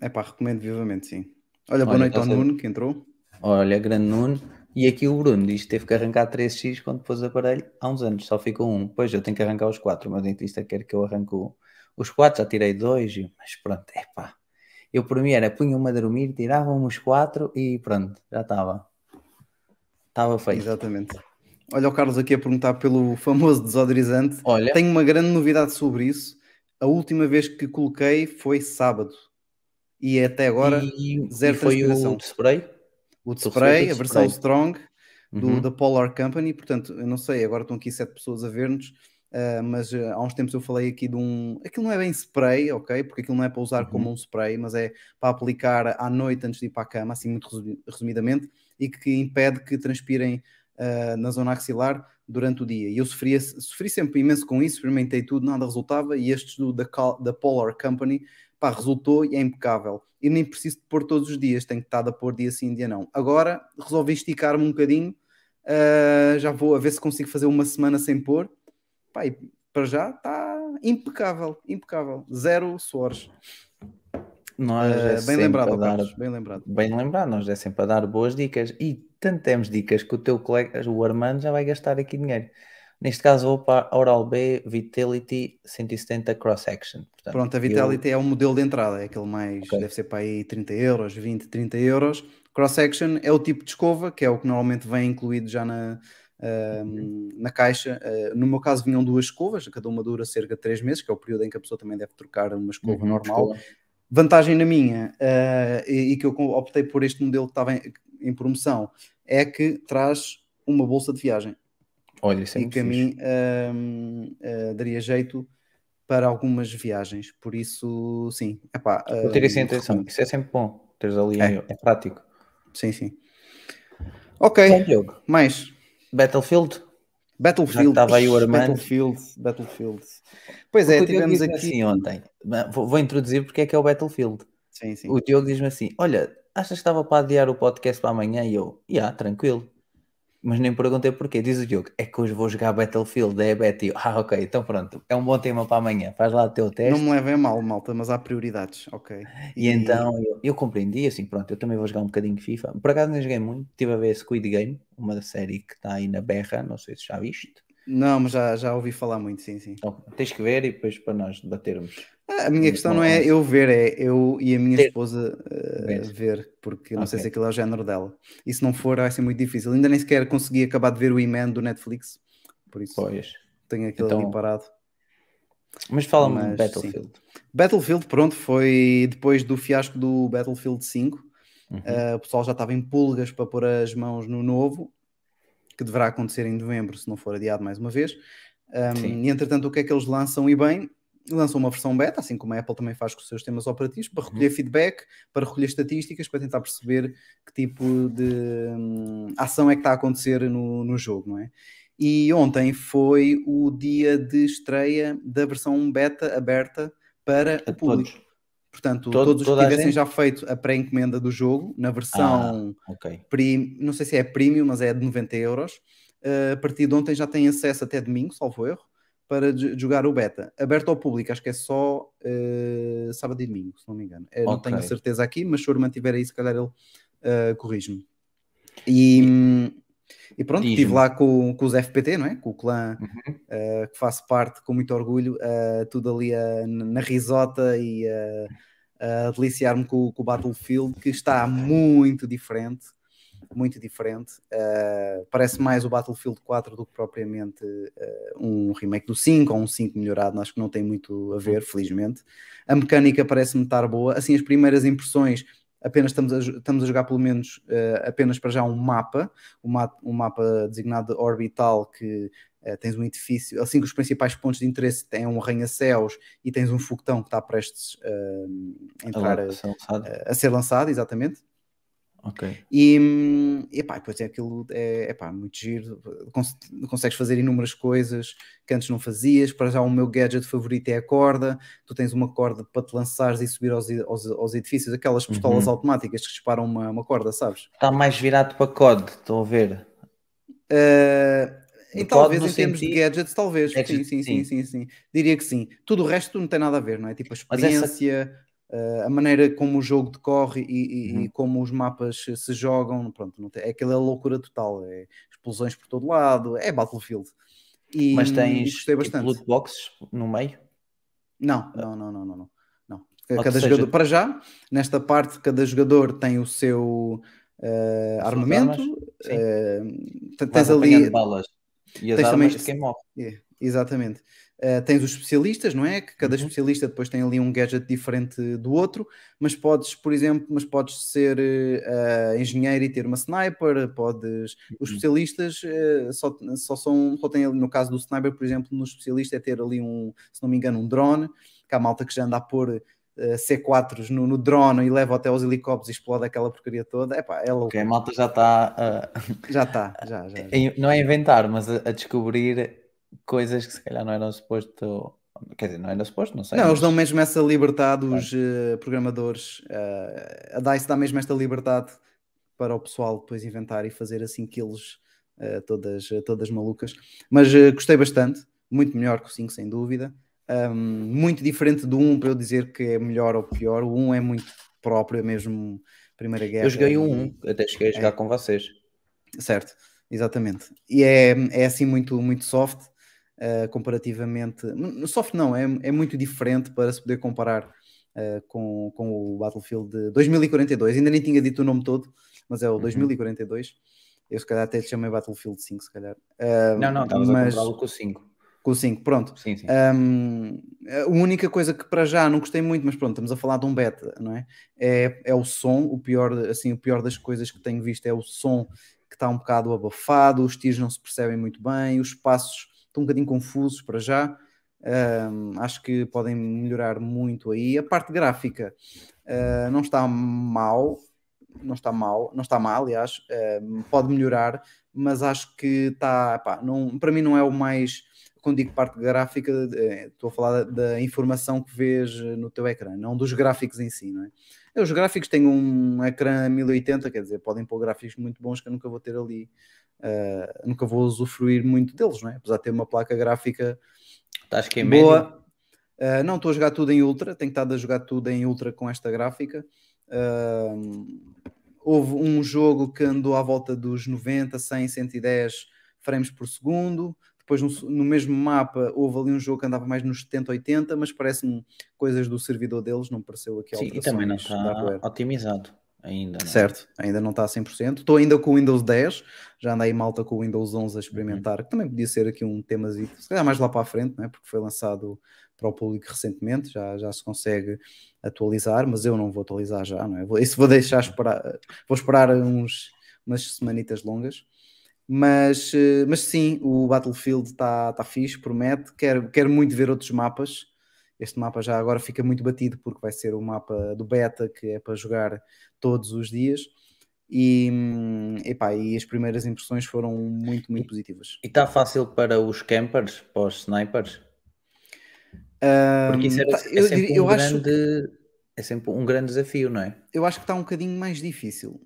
É pá, recomendo vivamente, sim. Olha, boa Olha, noite ao Nuno que entrou. Olha, grande Nuno. E aqui o Bruno diz que teve que arrancar 3x quando pôs o aparelho há uns anos, só ficou um. Pois eu tenho que arrancar os quatro. O meu dentista quer que eu arranque os quatro, já tirei dois, e- mas pronto, é pá. Eu por mim era punha-me a dormir, tiravam os quatro e pronto, já estava. Estava feito. Exatamente. Olha o Carlos aqui a perguntar pelo famoso desodorizante. Olha, Tenho uma grande novidade sobre isso. A última vez que coloquei foi sábado. E até agora, e, zero e foi transpiração. o de spray? O de spray, a versão spray. Strong, do, Uhum. da Polar Company. Portanto, eu não sei, agora estão aqui sete pessoas a ver-nos. ah, mas ah, há uns tempos eu falei aqui de um. Aquilo não é bem spray, ok? Porque aquilo não é para usar Uhum. como um spray, mas é para aplicar à noite antes de ir para a cama, assim muito resumi- resumidamente, e que impede que transpirem ah, na zona axilar durante o dia. E eu sofria, sofri sempre imenso com isso, experimentei tudo, nada resultava, e estes do, da, da Polar Company, pá, resultou e é impecável. E nem preciso de pôr todos os dias, tenho que estar a pôr dia sim, dia não. Agora resolvi esticar-me um bocadinho, ah, já vou a ver se consigo fazer uma semana sem pôr. E para já está impecável, impecável. Zero suores. Nós Ah, é bem lembrado, dar- Carlos, bem lembrado. Bem lembrar, nós é sempre a dar boas dicas e tanto temos dicas que o teu colega, o Armando, já vai gastar aqui dinheiro. Neste caso, vou para a Oral B Vitality 170 Cross Action. Portanto, Pronto, a eu- Vitality é o modelo de entrada, é aquele mais, Ok. deve ser para aí 30 euros, 20, 30 euros. Cross Action é o tipo de escova, que é o que normalmente vem incluído já na, ahm, na caixa. Ah, no meu caso vinham duas escovas, cada uma dura cerca de 3 meses, que é o período em que a pessoa também deve trocar uma escova Uhum, normal. escova. Vantagem na minha, ah, e, e que eu optei por este modelo que estava em, em promoção, é que traz uma bolsa de viagem Olha, isso é e que a fixe. mim ahm, ah, daria jeito para algumas viagens. Por isso, sim, epá, Eu ter isso em ahm, atenção, recomendo. isso é sempre bom. Teres ali, É. é, prático. Sim, sim. Ok, Bom, Diogo, mais. Battlefield. Battlefield. estava aí o Armando. Battlefield, Battlefield. Pois é, tivemos aqui. assim ontem, vou, vou introduzir porque é que é o Battlefield. Sim, sim. O Diogo diz-me assim: Olha, achas que estava para adiar o podcast para amanhã? E eu, já, tranquilo. Mas nem perguntei porquê. Diz o Diogo: É que hoje vou jogar Battlefield, é Betty. Ah, ok, então pronto, é um bom tema para amanhã. Faz lá o teu teste. Não me levem mal, malta, mas há prioridades, ok. E então eu, eu compreendi, assim, pronto, eu também vou jogar um bocadinho FIFA. Por acaso não joguei muito, estive a ver Squid Game, uma série que está aí na berra, não sei se já viste. Não, mas já, já ouvi falar muito, sim, sim. Então, tens que ver e depois para nós debatermos. Ah, A minha Não, questão não é eu ver, é eu e a minha esposa uh, Ver. porque não sei Ok. se aquilo é o género dela. E se não for, vai ser muito difícil. Ainda nem sequer consegui acabar de ver o E-Man do Netflix, por isso Pois. tenho aquilo Então, ali parado. Mas fala-me de Battlefield. Battlefield, pronto, foi depois do fiasco do Battlefield 5. Uhum. Uh, o pessoal já estava em pulgas para pôr as mãos no novo, que deverá acontecer em novembro, se não for adiado mais uma vez. Um, Sim. e entretanto, o que é que eles lançam? E bem, lançam uma versão beta, assim como a Apple também faz com os seus sistemas operativos, para recolher feedback, para recolher estatísticas, para tentar perceber que tipo de hum, ação é que está a acontecer no, no jogo, não é? E ontem foi o dia de estreia da versão beta aberta para A o público. todos. Portanto, Todo- todos os que tivessem já feito a pré-encomenda do jogo, na versão, Ok. prim- não sei se é premium, mas é de 90 euros, eh, a partir de ontem já têm acesso até domingo, salvo erro, para jogar o beta. Aberto ao público, acho que é só eh, sábado e domingo, se não me engano. Eu não Ok. tenho certeza aqui, mas se o Armando tiver aí, se calhar ele eh, corrige-me. E, e pronto, estive lá com, com os FPT, não é? Com o clã Uhum. uh, que faço parte com muito orgulho, uh, tudo ali uh, na risota e uh, a deliciar-me com, com o Battlefield, que está muito diferente, muito diferente. Uh, parece mais o Battlefield 4 do que propriamente uh, um remake do 5 ou um 5 melhorado, acho que não tem muito a ver, felizmente. A mecânica parece-me estar boa, assim as primeiras impressões apenas estamos a, estamos a jogar pelo menos uh, apenas para já um mapa, um, ma um mapa designado de Orbital que tens um edifício, assim que os principais pontos de interesse têm um arranha-céus e tens um foguetão que está prestes a entrar a, a, a, ser lançado, exatamente. Ok. E, hum, epá, pois é aquilo, é epá, muito giro, Cons consegues fazer inúmeras coisas que antes não fazias, para já o meu gadget favorito é a corda, tu tens uma corda para te lançares e subir aos, aos, aos edifícios, aquelas pistolas uhum. automáticas que disparam uma, uma corda, sabes? Está mais virado para COD, estou a ver. Uh, e talvez em termos de gadgets, talvez. Sim, sim, sim, sim, sim, Diria que sim. Tudo o resto não tem nada a ver, não é? Tipo a experiência, essa... a maneira como o jogo decorre e, e, uhum. e, como os mapas se jogam. Pronto, não tem, é aquela loucura total. É explosões por todo lado, é Battlefield. E, Mas tens gostei bastante. Tipo, loot boxes no meio? Não, não, não, não, não. não. Cada seja... jogador, para já, nesta parte, cada jogador tem o seu uh, armamento. Uh, tens ali. Balas. E as tens armas também, de quem morre. É, exatamente. Uh, tens os especialistas, não é? Que cada uhum. especialista depois tem ali um gadget diferente do outro, mas podes, por exemplo, mas podes ser uh, engenheiro e ter uma sniper, podes. Uhum. Os especialistas uh, só, só são, só tem no caso do sniper, por exemplo, no especialista é ter ali um, se não me engano, um drone, que há malta que já anda a pôr C4s no, no, drone e leva até aos helicópteros e explode aquela porcaria toda. Epá, é louco. Okay, a malta já está. Já está, já, já, [LAUGHS] já. Não é inventar, mas a, a, descobrir coisas que se calhar não eram suposto. Quer dizer, não era suposto, não sei. Não, mas... eles dão mesmo essa liberdade, os uh, programadores. Uh, a DICE dá mesmo esta liberdade para o pessoal depois inventar e fazer assim kills todas, todas malucas. Mas gostei bastante, muito melhor que o 5, sem dúvida um, muito diferente do 1 para eu dizer que é melhor ou pior. O 1 é muito próprio, é mesmo Primeira Guerra. Eu joguei o 1, até cheguei a jogar é. com vocês. Certo, exatamente. E é, é assim muito, muito soft, uh, comparativamente. Soft não, é, é muito diferente para se poder comparar uh, com, com o Battlefield de 2042. Ainda nem tinha dito o nome todo, mas é o uhum. 2042. Eu se calhar até te chamei Battlefield 5, se calhar. Uh, não, não, estavas mas... a comprá-lo com o 5 com o 5, pronto. Sim, sim. Um, a única coisa que para já não gostei muito, mas pronto, estamos a falar de um beta, não é? É, é o som, o pior, assim, o pior das coisas que tenho visto é o som que está um bocado abafado, os tiros não se percebem muito bem, os passos estão um bocadinho confusos para já. Um, acho que podem melhorar muito aí. A parte gráfica uh, não está mal, não está mal, não está mal, aliás, uh, pode melhorar, mas acho que está, pá, não, para mim não é o mais quando digo parte gráfica, é, estou a falar da, da, informação que vês no teu ecrã, não dos gráficos em si, não é? Os gráficos têm um ecrã 1080, quer dizer, podem pôr gráficos muito bons que eu nunca vou ter ali, uh, nunca vou usufruir muito deles, não é? Apesar de ter uma placa gráfica Estás que é boa. Uh, não, estou a jogar tudo em ultra, tenho estado a jogar tudo em ultra com esta gráfica. Uh, houve um jogo que andou à volta dos 90, 100, 110 frames por segundo. Depois, no, no, mesmo mapa, houve ali um jogo que andava mais nos 70, 80, mas parece-me coisas do servidor deles, não pareceu aqui Sim, e também não está otimizado ainda. Não é? Certo, ainda não está a 100%. Estou ainda com o Windows 10, já andei malta com o Windows 11 a experimentar, uhum. que também podia ser aqui um tema, se calhar mais lá para a frente, né? porque foi lançado para o público recentemente, já, já se consegue atualizar, mas eu não vou atualizar já, não é? Isso vou deixar esperar, vou esperar uns, umas semanitas longas. Mas, eh, mas sim, o Battlefield está tá fixe, promete. Quero, quero muito ver outros mapas. Este mapa já agora fica muito batido porque vai ser o mapa do beta que é para jogar todos os dias. E, epá, e as primeiras impressões foram muito, muito positivas. E está fácil para os campers, para os snipers? Porque isso era, é, eu, sempre um grande, é sempre um grande desafio, não é? Eu acho que está um bocadinho mais difícil.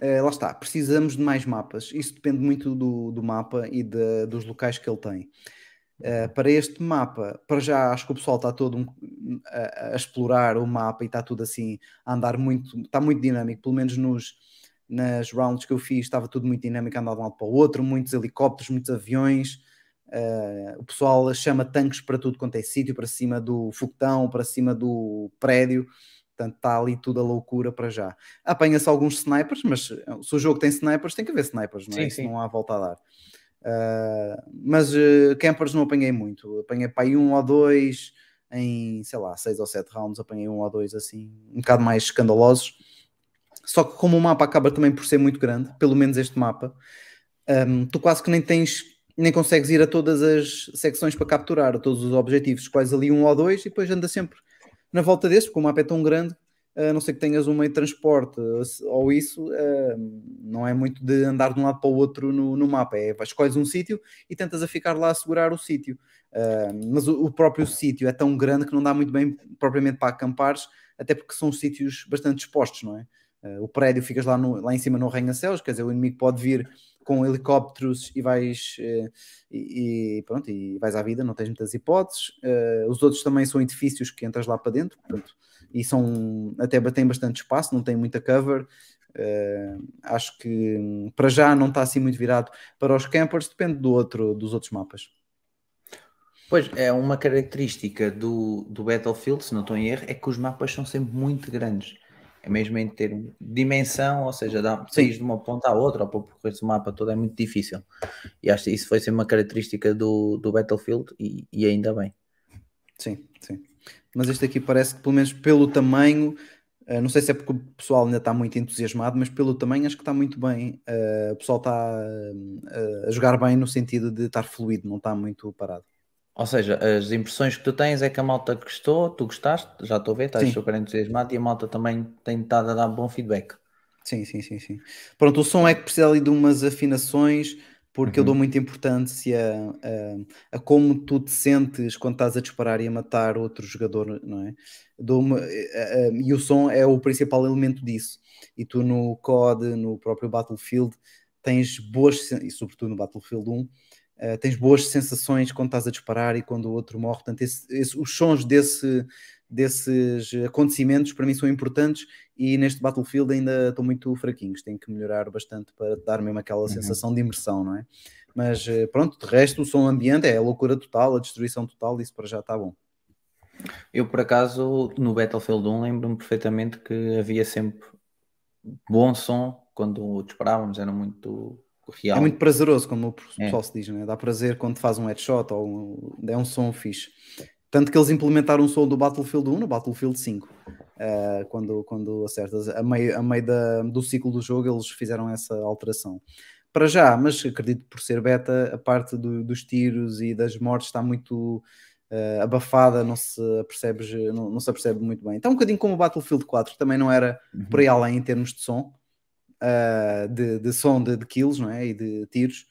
Uh, lá está, precisamos de mais mapas. Isso depende muito do, do mapa e de, dos locais que ele tem. Uh, para este mapa, para já acho que o pessoal está todo um, a, a, explorar o mapa e está tudo assim a andar muito, está muito dinâmico, pelo menos nos, nas rounds que eu fiz, estava tudo muito dinâmico, andar de um lado para o outro, muitos helicópteros, muitos aviões. Uh, o pessoal chama tanques para tudo quanto é sítio, para cima do foguetão, para cima do prédio. Portanto, está ali tudo a loucura para já. Apanha-se alguns snipers, mas eh, se o jogo tem snipers, tem que haver snipers, não é? Sim, sim. não há volta a dar. Uh, mas uh, campers não apanhei muito. Apanhei para aí um ou dois em, sei lá, seis ou sete rounds. Apanhei um ou dois assim, um bocado mais escandalosos. Só que como o mapa acaba também por ser muito grande, pelo menos este mapa, um, tu quase que nem tens nem consegues ir a todas as secções para capturar, a todos os objetivos, escolhes ali um ou dois e depois anda sempre na volta desse, porque o mapa é tão grande, a não ser que tenhas um meio de transporte ou isso, eh, não é muito de andar de um lado para o outro no, no mapa, é escolhes um sítio e tentas a ficar lá a segurar o sítio. Eh, mas o, o próprio sítio é tão grande que não dá muito bem propriamente para acampares, até porque são sítios bastante expostos, não é? Eh, o prédio ficas lá, no, lá em cima no arranha-céus, quer dizer, o inimigo pode vir com helicópteros e vais e, e, pronto, e vais à vida, não tens muitas hipóteses. os outros também são edifícios que entras lá para dentro, e são até têm bastante espaço, não tem muita cover. Acho que para já não está assim muito virado para os campers, depende do outro, dos outros mapas. Pois é, uma característica do, do Battlefield, se não estou em erro, é que os mapas são sempre muito grandes. É mesmo em ter dimensão, ou seja, dá, sair de uma ponta à outra ou para percorrer o mapa todo é muito difícil. E acho que isso foi sempre uma característica do, do Battlefield e, e ainda bem. Sim, sim mas este aqui parece que, pelo menos pelo tamanho, uh, não sei se é porque o pessoal ainda está muito entusiasmado, mas pelo tamanho acho que está muito bem. Uh, o pessoal está uh, a jogar bem no sentido de estar fluido, não está muito parado. Ou seja, as impressões que tu tens é que a malta gostou, tu gostaste, já estou a ver, estás super entusiasmado e a malta também tem estado a dar bom feedback. Sim, sim, sim, sim. Pronto, o som é que precisa ali de umas afinações porque uhum. eu dou muita importância a, a, como tu te sentes quando estás a disparar e a matar outro jogador, não é? Uma, a, e o som é o principal elemento disso. E tu no COD, no próprio Battlefield, tens boas, e sobretudo no Battlefield 1, uh, tens boas sensações quando estás a disparar e quando o outro morre. Portanto, esse, esse, os sons desse, desses acontecimentos para mim são importantes e neste Battlefield ainda estão muito fraquinhos, tenho que melhorar bastante para dar mesmo aquela uhum. sensação de imersão, não é? Mas eh, pronto, de resto o som ambiente é a loucura total, a destruição total, isso para já está bom. Eu por acaso no Battlefield 1 lembro-me perfeitamente que havia sempre bom som quando disparávamos, era muito real. É muito prazeroso, como o pessoal é. se diz, né? dá prazer quando faz um headshot ou um, é um som fixe. Tanto que eles implementaram o som do Battlefield 1 no Battlefield 5. Uh, eh, quando, quando acertas, a meio, a meio da, do ciclo do jogo, eles fizeram essa alteração. Para já, mas acredito por ser beta, a parte do, dos tiros e das mortes está muito uh, abafada, não se, percebe, não, não, se apercebe muito bem. Está um bocadinho como o Battlefield 4, também não era uhum. por aí além em termos de som, uh, de, de, som de, kills não é? e de tiros,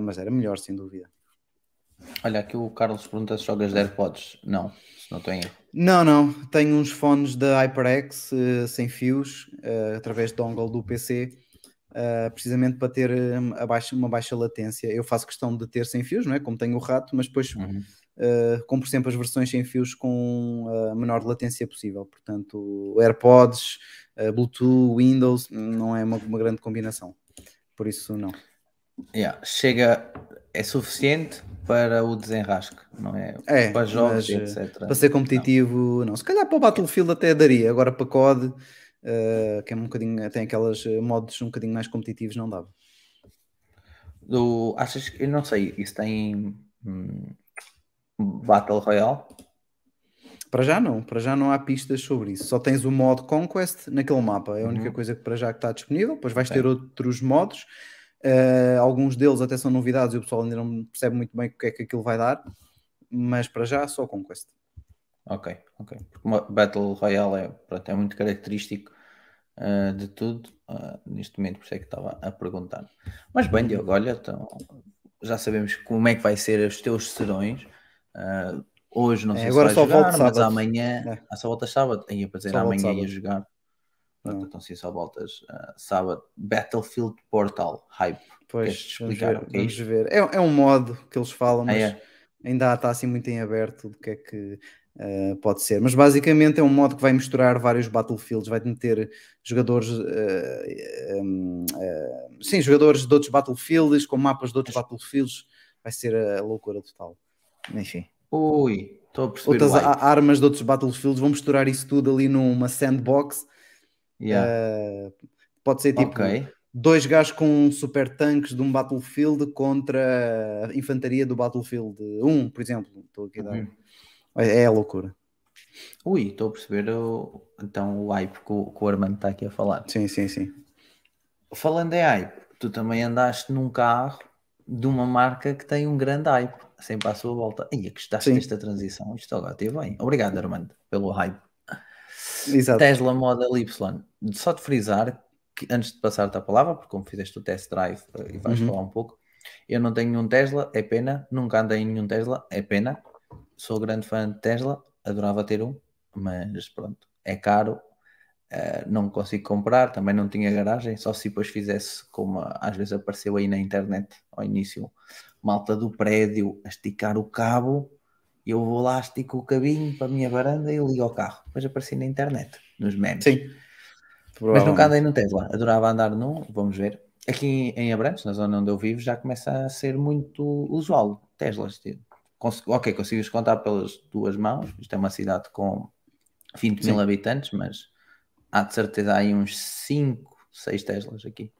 mas era melhor, sem dúvida. Olha, aqui o Carlos pergunta se jogas de AirPods. Não, se não tenho. Não, não. Tenho uns fones da HyperX uh, sem fios, uh, através de dongle do PC, uh, precisamente para ter baixa, uma baixa latência. Eu faço questão de ter sem fios, não é? Como tenho o rato, mas depois uhum. compro sempre as versões sem fios com a menor latência possível. Portanto, AirPods, Bluetooth, Windows, não é uma, uma grande combinação. Por isso, não. Yeah. Chega, é suficiente para o desenrasque, não é? É, para jogos, mas, etc. Para ser competitivo, não. não. Se calhar para o Battlefield até daria, agora para COD, uh, que é um bocadinho, tem aquelas eh, modos um bocadinho mais competitivos, não dava. Do, achas que, eu não sei, isso tem hum, Battle Royale? Para já não, para já não há pistas sobre isso. Só tens o modo Conquest naquele mapa, é a única uhum. coisa que para já está disponível. Depois vais ter outros modos Uh, alguns deles até são novidades e o pessoal ainda não percebe muito bem o que é que aquilo vai dar, mas para já só Conquest. Ok, ok. Porque Battle Royale é, pronto, é muito característico uh, de tudo. Uh, neste momento, por isso é que estava a perguntar. Mas bem, Diogo, olha, então, já sabemos como é que vai ser os teus serões. Hoje não é, sei agora se vai só jogar, mas amanhã. É. Ah, só volta sábado. Ia para dizer só amanhã ia jogar. Pronto, então sim, só voltas uh, sábado. Battlefield Portal Hype. Pois, explicar vamos ver. É, vamos ver. É, é, um modo que eles falam, mas ah, é. ainda está assim muito em aberto do que é que uh, pode ser. Mas basicamente é um modo que vai misturar vários Battlefields, vai meter jogadores, uh, um, sim, jogadores de outros Battlefields com mapas de outros Battlefields. Vai ser a loucura total. Enfim. Ui, estou a perceber. Outras armas de outros Battlefields, vão misturar isso tudo ali numa sandbox Yeah. Uh, pode ser tipo okay. dois gajos com super tanques de um Battlefield contra a infantaria do Battlefield 1, por exemplo. Estou aqui a dar. Uhum. É, é a loucura. Ui, estou a perceber o, então o hype que o, que o Armando está aqui a falar. Sim, sim, sim. Falando em hype, tu também andaste num carro de uma marca que tem um grande hype, sempre à sua volta. E gostaste Sim. desta transição? Isto agora teve bem. Obrigado, Armando, pelo hype. Exato. Tesla Model Y. Só de frisar que antes de passar-te a palavra, porque como fizeste o test drive eh, e vais Uhum. falar um pouco, eu não tenho nenhum Tesla, é pena. Nunca andei em nenhum Tesla, é pena. Sou grande fã de Tesla, adorava ter um, mas pronto, é caro. eh, não consigo comprar, também não tinha garagem, só se depois fizesse como às vezes apareceu aí na internet ao início, malta do prédio a esticar o cabo, e eu vou lá, estico o cabinho para a minha varanda e ligo ao carro. Depois apareci na internet, nos memes. Sim. Mas nunca andei no Tesla, adorava andar num, vamos ver. Aqui em Abrantes, na zona onde eu vivo, já começa a ser muito usual Teslas. Ok, consigo contar pelas duas mãos, isto é uma cidade com 20 mil Sim. habitantes, mas há de certeza aí uns 5, 6 Teslas aqui.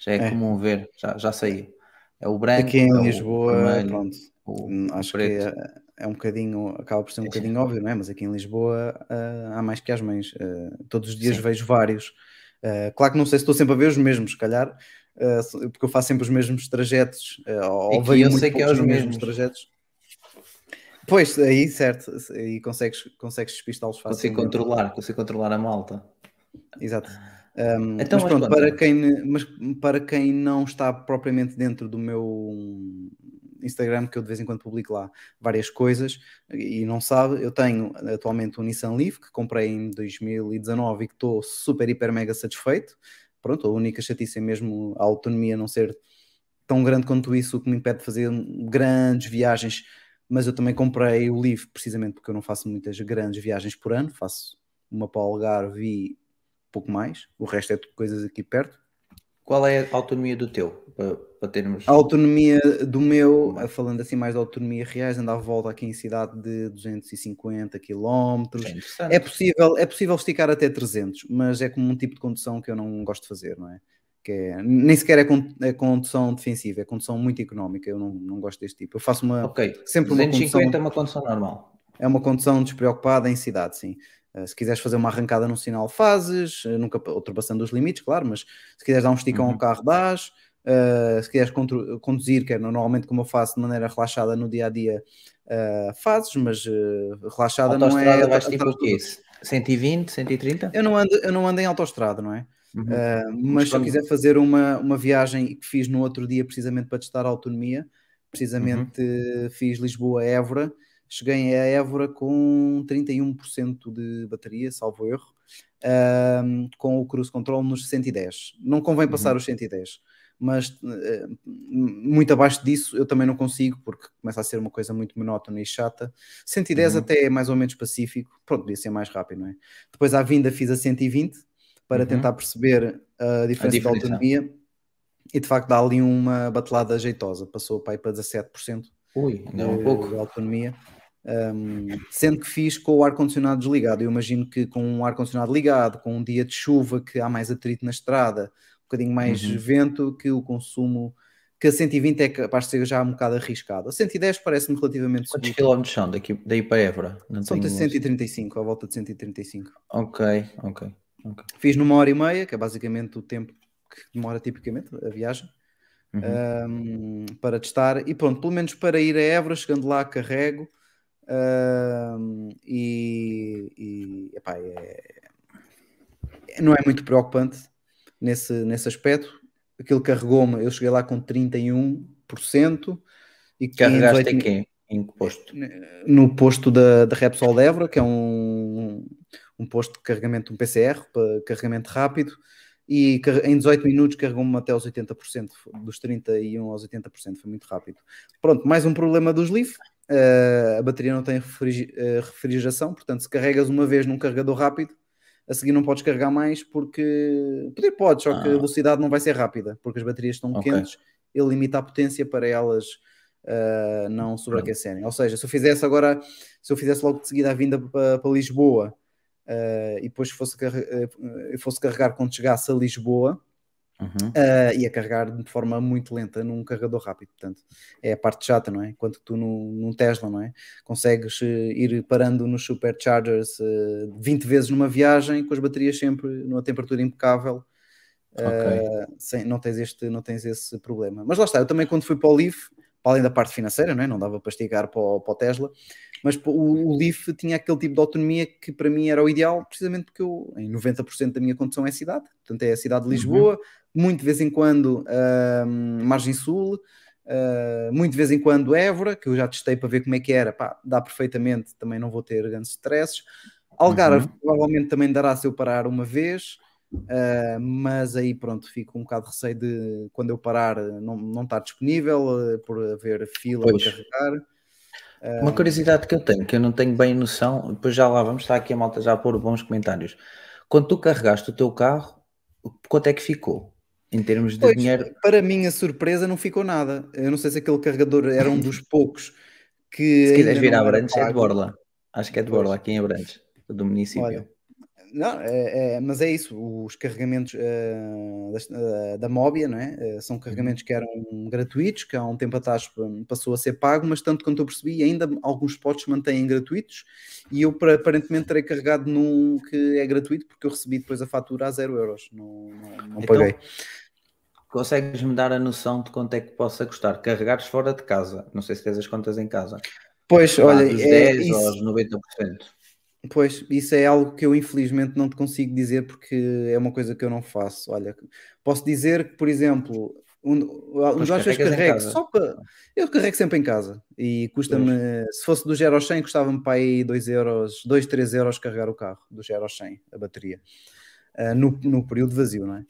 Já é, É. comum ver, já, já saiu. É o branco, Aqui é em o Lisboa, vermelho, pronto. Hum, Acho que preto. é, é um bocadinho, acaba por ser um Sim, bocadinho óbvio, não é? Mas aqui em Lisboa ah, há mais que as mães. Ah, todos os dias Sim. vejo vários. Ah, claro que não sei se estou sempre a ver os mesmos, se calhar, porque eu faço sempre os mesmos trajetos, ou E que vejo eu sei que é os mesmos trajetos. Pois, aí certo, aí consegues, consegues despistá-los Consigo facilmente. controlar, consigo controlar a malta. Exato. Um, Então, mas pronto, para quem, mas para quem não está propriamente dentro do meu Instagram, que eu de vez em quando publico lá várias coisas e não sabe, eu tenho atualmente um Nissan Leaf que comprei em 2019 e que estou super, hiper, mega satisfeito. Pronto, a única chatice é mesmo a autonomia não ser tão grande quanto isso, o que me impede de fazer grandes viagens. Mas eu também comprei o Leaf precisamente porque eu não faço muitas grandes viagens por ano, faço uma para o Algarve e pouco mais, o resto é tudo coisas aqui perto. Qual é a autonomia do teu? Para, para termos. A autonomia do meu, falando assim mais de autonomia reais, anda à volta aqui em cidade de 250 km. É. É possível, é possível esticar até 300, mas é como um tipo de condução que eu não gosto de fazer, não é? Que é nem sequer é, con é condução defensiva, é condução muito económica. Eu não, não gosto deste tipo. Eu faço uma Ok, sempre uma 250 condução, é uma condição normal. é uma condução despreocupada em cidade, sim. Uh, se quiseres fazer uma arrancada no sinal, fazes, uh, nunca ultrapassando os limites, claro, mas se quiseres dar um esticão Uhum. ao carro, dás. Uh, se quiseres conduzir, que é normalmente como eu faço de maneira relaxada no dia a dia, uh, fazes, mas uh, relaxada não é. Autostrada vais tipo o quê? 120, 130? Eu não, ando, eu não ando em autostrada, não é? Uhum. Uh, mas se eu quiser fazer uma, uma viagem que fiz no outro dia, precisamente para testar a autonomia, precisamente Uhum. uh, fiz Lisboa-Évora, cheguei a Évora com 31% de bateria, salvo erro, um, com o cruise control nos 110. Não convém passar Uhum. os 110, mas uh, muito abaixo disso eu também não consigo, porque começa a ser uma coisa muito monótona e chata. 110 Uhum. até é mais ou menos pacífico, pronto, podia ser mais rápido, não é? Depois à vinda fiz a 120 para Uhum. tentar perceber a diferença da diferença. autonomia e de facto dá ali uma batelada jeitosa, passou para, aí para 17% Ui, ainda é um pouco. de autonomia. Um, sendo que fiz com o ar-condicionado desligado. Eu imagino que com um ar-condicionado ligado, com um dia de chuva que há mais atrito na estrada, um bocadinho mais Uhum. vento, que o consumo, que a 120 é capaz de ser já um bocado arriscado. A 110 parece-me relativamente Quantos seguro. quilómetros são daqui, daí para Évora? Não São tenho- 135, à volta de 135. Ok, ok. ok. Fiz numa hora e meia, que é basicamente o tempo que demora tipicamente a viagem, Uhum. um, para testar. E pronto, pelo menos para ir a Évora, chegando lá, carrego. Um, e e epá, é- não é muito preocupante nesse, nesse aspecto. Aquilo carregou-me, eu cheguei lá com 31% e Carregaste 18 em quê? Em que posto? no posto da, da Repsol de Évora, que é um, um posto de carregamento, um PCR, para carregamento rápido, e em 18 minutos carregou-me até aos 80%, dos 31 aos 80%, foi muito rápido. Pronto, mais um problema dos Leaf, eh, a bateria não tem refrigi- eh, refrigeração, portanto se carregas uma vez num carregador rápido, a seguir não podes carregar mais porque, poder podes, só que a Ah. velocidade não vai ser rápida, porque as baterias estão Ok. quentes, ele limita a potência para elas uh, não sobreaquecerem. Ou seja, se eu fizesse agora, se eu fizesse logo de seguida a vinda para, para Lisboa uh, e depois fosse, carre- uh, fosse carregar quando chegasse a Lisboa, Uhum. uh, ia carregar de forma muito lenta num carregador rápido. Portanto, é a parte chata, não é? Enquanto tu num, num Tesla, não é? Consegues uh, ir parando nos superchargers uh, 20 vezes numa viagem com as baterias sempre numa temperatura impecável. Uh, sem, não, tens este, não tens esse problema. Mas lá está, eu também quando fui para o Leaf, para além da parte financeira, não, é? não dava para esticar para o, para o Tesla, mas o, o Leaf tinha aquele tipo de autonomia que para mim era o ideal, precisamente porque eu, em 90% da minha condição é cidade, portanto é a cidade de Lisboa, uhum. muito de vez em quando uh, Margem Sul, uh, muito de vez em quando Évora, que eu já testei para ver como é que era, Pá, dá perfeitamente, também não vou ter grandes stresses. Algarve uhum. provavelmente também dará se eu parar uma vez, uh, mas aí pronto, fico um bocado de receio de quando eu parar não, não estar disponível, uh, por haver fila pois. para carregar. Uma curiosidade que eu tenho, que eu não tenho bem noção, depois já lá vamos estar aqui a malta já a pôr bons comentários. Quando tu carregaste o teu carro, quanto é que ficou? Em termos de pois, dinheiro? Para minha surpresa, não ficou nada. Eu não sei se aquele carregador era um dos poucos que. Se quiseres vir a Abrantes, é de Borla. Acho que é de Borla, aqui em Abrantes, do município. Olha, não, é, é, mas é isso, os carregamentos uh, da, uh, da não é? Uh, são carregamentos que eram gratuitos, que há um tempo atrás passou a ser pago, mas tanto quanto eu percebi, ainda alguns spots mantêm gratuitos e eu aparentemente terei carregado num que é gratuito porque eu recebi depois a fatura a zero euros, não, não, não então, paguei. Consegues-me dar a noção de quanto é que possa custar carregares fora de casa? Não sei se tens as contas em casa. Pois, olha, dos 10 é, isso... aos 90%. Pois, isso é algo que eu infelizmente não te consigo dizer porque é uma coisa que eu não faço. Olha, posso dizer que, por exemplo, um, um dos vezes carrego só para. Eu carrego sempre em casa e custa-me. Se fosse do 0 ao 100, custava-me para aí 2 euros, 2, 3 euros carregar o carro, do 0 ao 100, a bateria, uh, no, no período vazio, não é?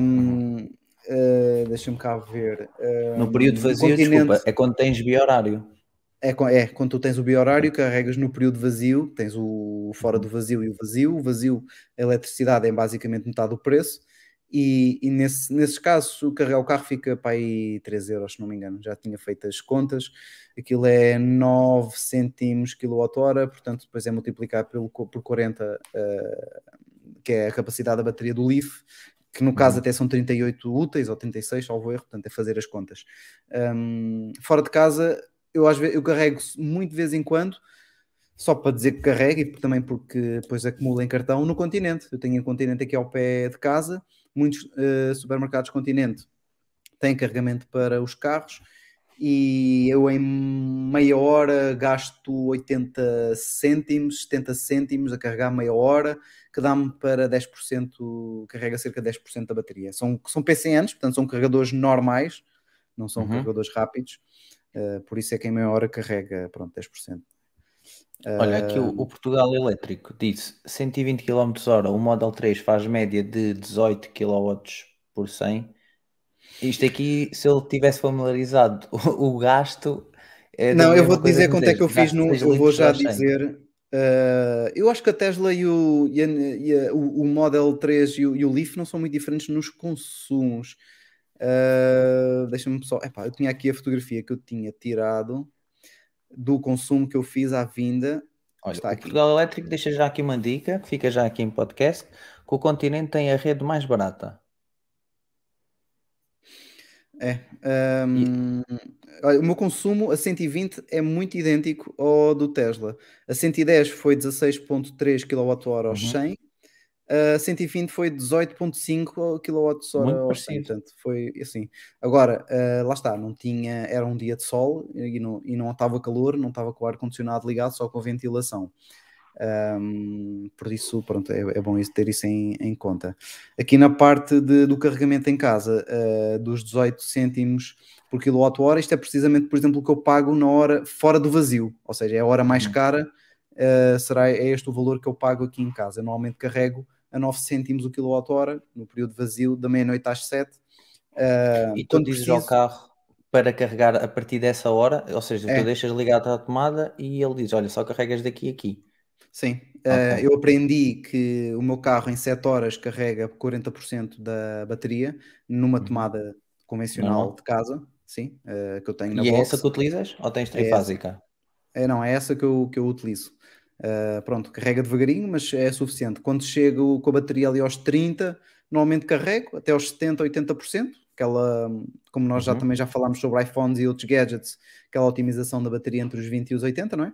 Um, uh, ah, Deixa-me cá ver. No período vazio, continente... desculpa, é quando tens biorário. É, é, quando tu tens o biorário, carregas no período vazio, tens o fora do vazio e o vazio. O vazio, a eletricidade é basicamente metade do preço. E, e nesse, nesses casos, o carregar o carro fica para aí 3 euros, se não me engano. Já tinha feito as contas. Aquilo é 9 cêntimos kWh, portanto, depois é multiplicar pelo, por 40, uh, eh, que é a capacidade da bateria do Leaf, que no caso uhum. até são 38 úteis ou 36, salvo erro, portanto é fazer as contas. Um, fora de casa, eu às vezes eu carrego muito de vez em quando, só para dizer que carrego e também porque depois acumulo em cartão no continente. Eu tenho um continente aqui ao pé de casa, muitos uh, supermercados continente têm carregamento para os carros e eu em meia hora gasto 80 cêntimos, 70 cêntimos a carregar meia hora, que dá-me para 10%, carrega cerca de 10% da bateria. São, são PCNs, portanto são carregadores normais, não são uhum. carregadores rápidos. Uh, por isso é que em meia hora carrega, pronto, 10%. Olha, aqui o, o, Portugal Elétrico disse 120 km hora, o Model 3 faz média de 18 kW por 100. Isto aqui, se ele tivesse familiarizado [LAUGHS] o, o gasto. É não, eu vou-te dizer quanto é que eu fiz no. Eu vou já dizer. Uh, eu acho que a Tesla e o, e a, e a, o, o, Model 3 e o, e o Leaf não são muito diferentes nos consumos. Uh, Deixa-me só. Epá, eu tinha aqui a fotografia que eu tinha tirado do consumo que eu fiz à vinda. Olha, Está aqui. o Portugal Elétrico deixa já aqui uma dica, que fica já aqui em podcast, que o continente tem a rede mais barata. É. Um, olha, o meu consumo a 120 é muito idêntico ao do Tesla. A 110 foi 16.3 kWh aos uhum. 100 a 120 foi 18.5 kWh ao 100, portanto foi assim. Agora, uh, lá está, não tinha, era um dia de sol e não, e não estava calor, não estava com o ar-condicionado ligado, só com a ventilação. Um, por isso, pronto, é, é, bom isso, ter isso em, em conta. Aqui na parte de, do carregamento em casa, uh, dos 18 cêntimos por kWh, isto é precisamente, por exemplo, o que eu pago na hora fora do vazio, ou seja, é a hora mais uhum. cara, será é este o valor que eu pago aqui em casa. Eu normalmente carrego a 9 cêntimos o quilowatt-hora, no período vazio, da meia-noite às 7. Uh, e tu dizes preciso... ao carro para carregar a partir dessa hora, ou seja, é. tu deixas ligado à tomada e ele diz: Olha, só carregas daqui a aqui. Sim, okay. uh, eu aprendi que o meu carro em 7 horas carrega 40% da bateria numa uhum. tomada convencional de casa, sim, uh, que eu tenho na E é essa que utilizas ou tens trifásica? É, é, não, é essa que eu, que eu utilizo. Uh, pronto, carrega devagarinho, mas é suficiente. Quando chego com a bateria ali aos 30, normalmente carrego até aos 70, 80%. Aquela, como nós já uhum. também já falámos sobre iPhones e outros gadgets, aquela otimização da bateria entre os 20 e os 80, não é?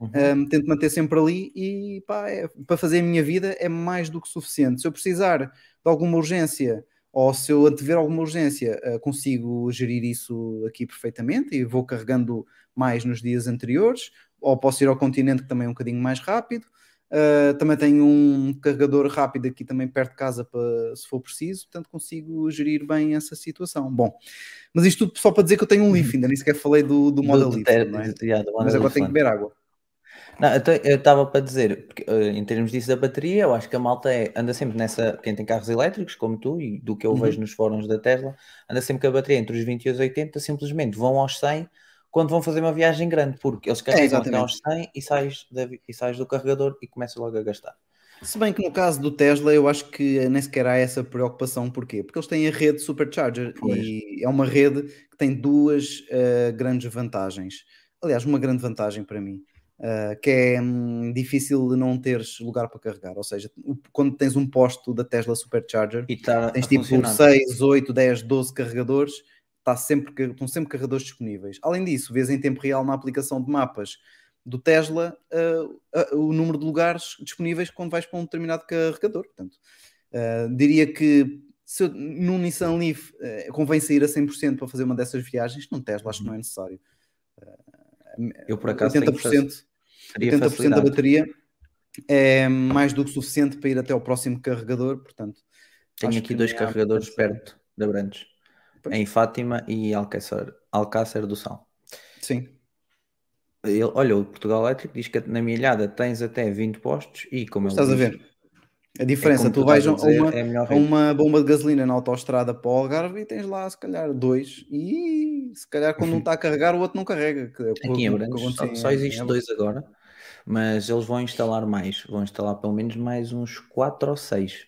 Uhum. Um, tento manter sempre ali e pá, é- para fazer a minha vida é mais do que suficiente. Se eu precisar de alguma urgência ou se eu antever alguma urgência, uh, consigo gerir isso aqui perfeitamente e vou carregando mais nos dias anteriores, ou posso ir ao continente que também é um bocadinho mais rápido. Uh, também tenho um carregador rápido aqui também perto de casa para se for preciso, portanto consigo gerir bem essa situação. Bom, mas isto tudo só para dizer que eu tenho um Leaf, ainda nem sequer falei do, do Model Do- Leaf, do- não é? do- yeah, do mas agora tenho que beber água. Não, então, eu estava para dizer, porque, eh, em termos disso da bateria, eu acho que a malta é- anda sempre nessa, quem tem carros elétricos, como tu, e do que eu Uhum. vejo nos fóruns da Tesla, anda sempre com a bateria entre os 20 e os 80, simplesmente vão aos 100 quando vão fazer uma viagem grande, porque eles carregam até exatamente. aos 100 e sais, e sais do carregador e começam logo a gastar. Se bem que no caso do Tesla, eu acho que nem sequer há essa preocupação. Porquê? Porque eles têm a rede Supercharger Pois. e é uma rede que tem duas eh, grandes vantagens. Aliás, uma grande vantagem para mim, eh, que é hum, difícil de não teres lugar para carregar. Ou seja, quando tens um posto da Tesla Supercharger, E está tens tipo funcionar. 6, 8, 10, 12 carregadores, está sempre, estão sempre carregadores disponíveis. Além disso, vês em tempo real na aplicação de mapas do Tesla uh, uh, o número de lugares disponíveis quando vais para um determinado carregador. Portanto, uh, diria que se eu- num Nissan Leaf convém sair a 100% para fazer uma dessas viagens, num Tesla acho que não é necessário. Eu, por acaso, tenho 80%, Teria 80% da bateria é mais do que suficiente para ir até ao próximo carregador, portanto. Tenho aqui dois há carregadores perto da Brantes, Pois. Em Fátima e Alcácer, Alcácer do Sal. Sim. Ele, olha, o Portugal Elétrico diz que na milhada tens até 20 postos e como Estás a ver? A diferença, como tu tu vais a dizer, uma, é a uma bomba de gasolina na autoestrada para o Algarve e tens lá, se calhar, dois. E se calhar, quando um [LAUGHS] está a carregar, o outro não carrega. que é Aqui em Abrantes só, só existe dois agora, mas eles vão instalar mais, vão instalar pelo menos mais uns 4 ou 6.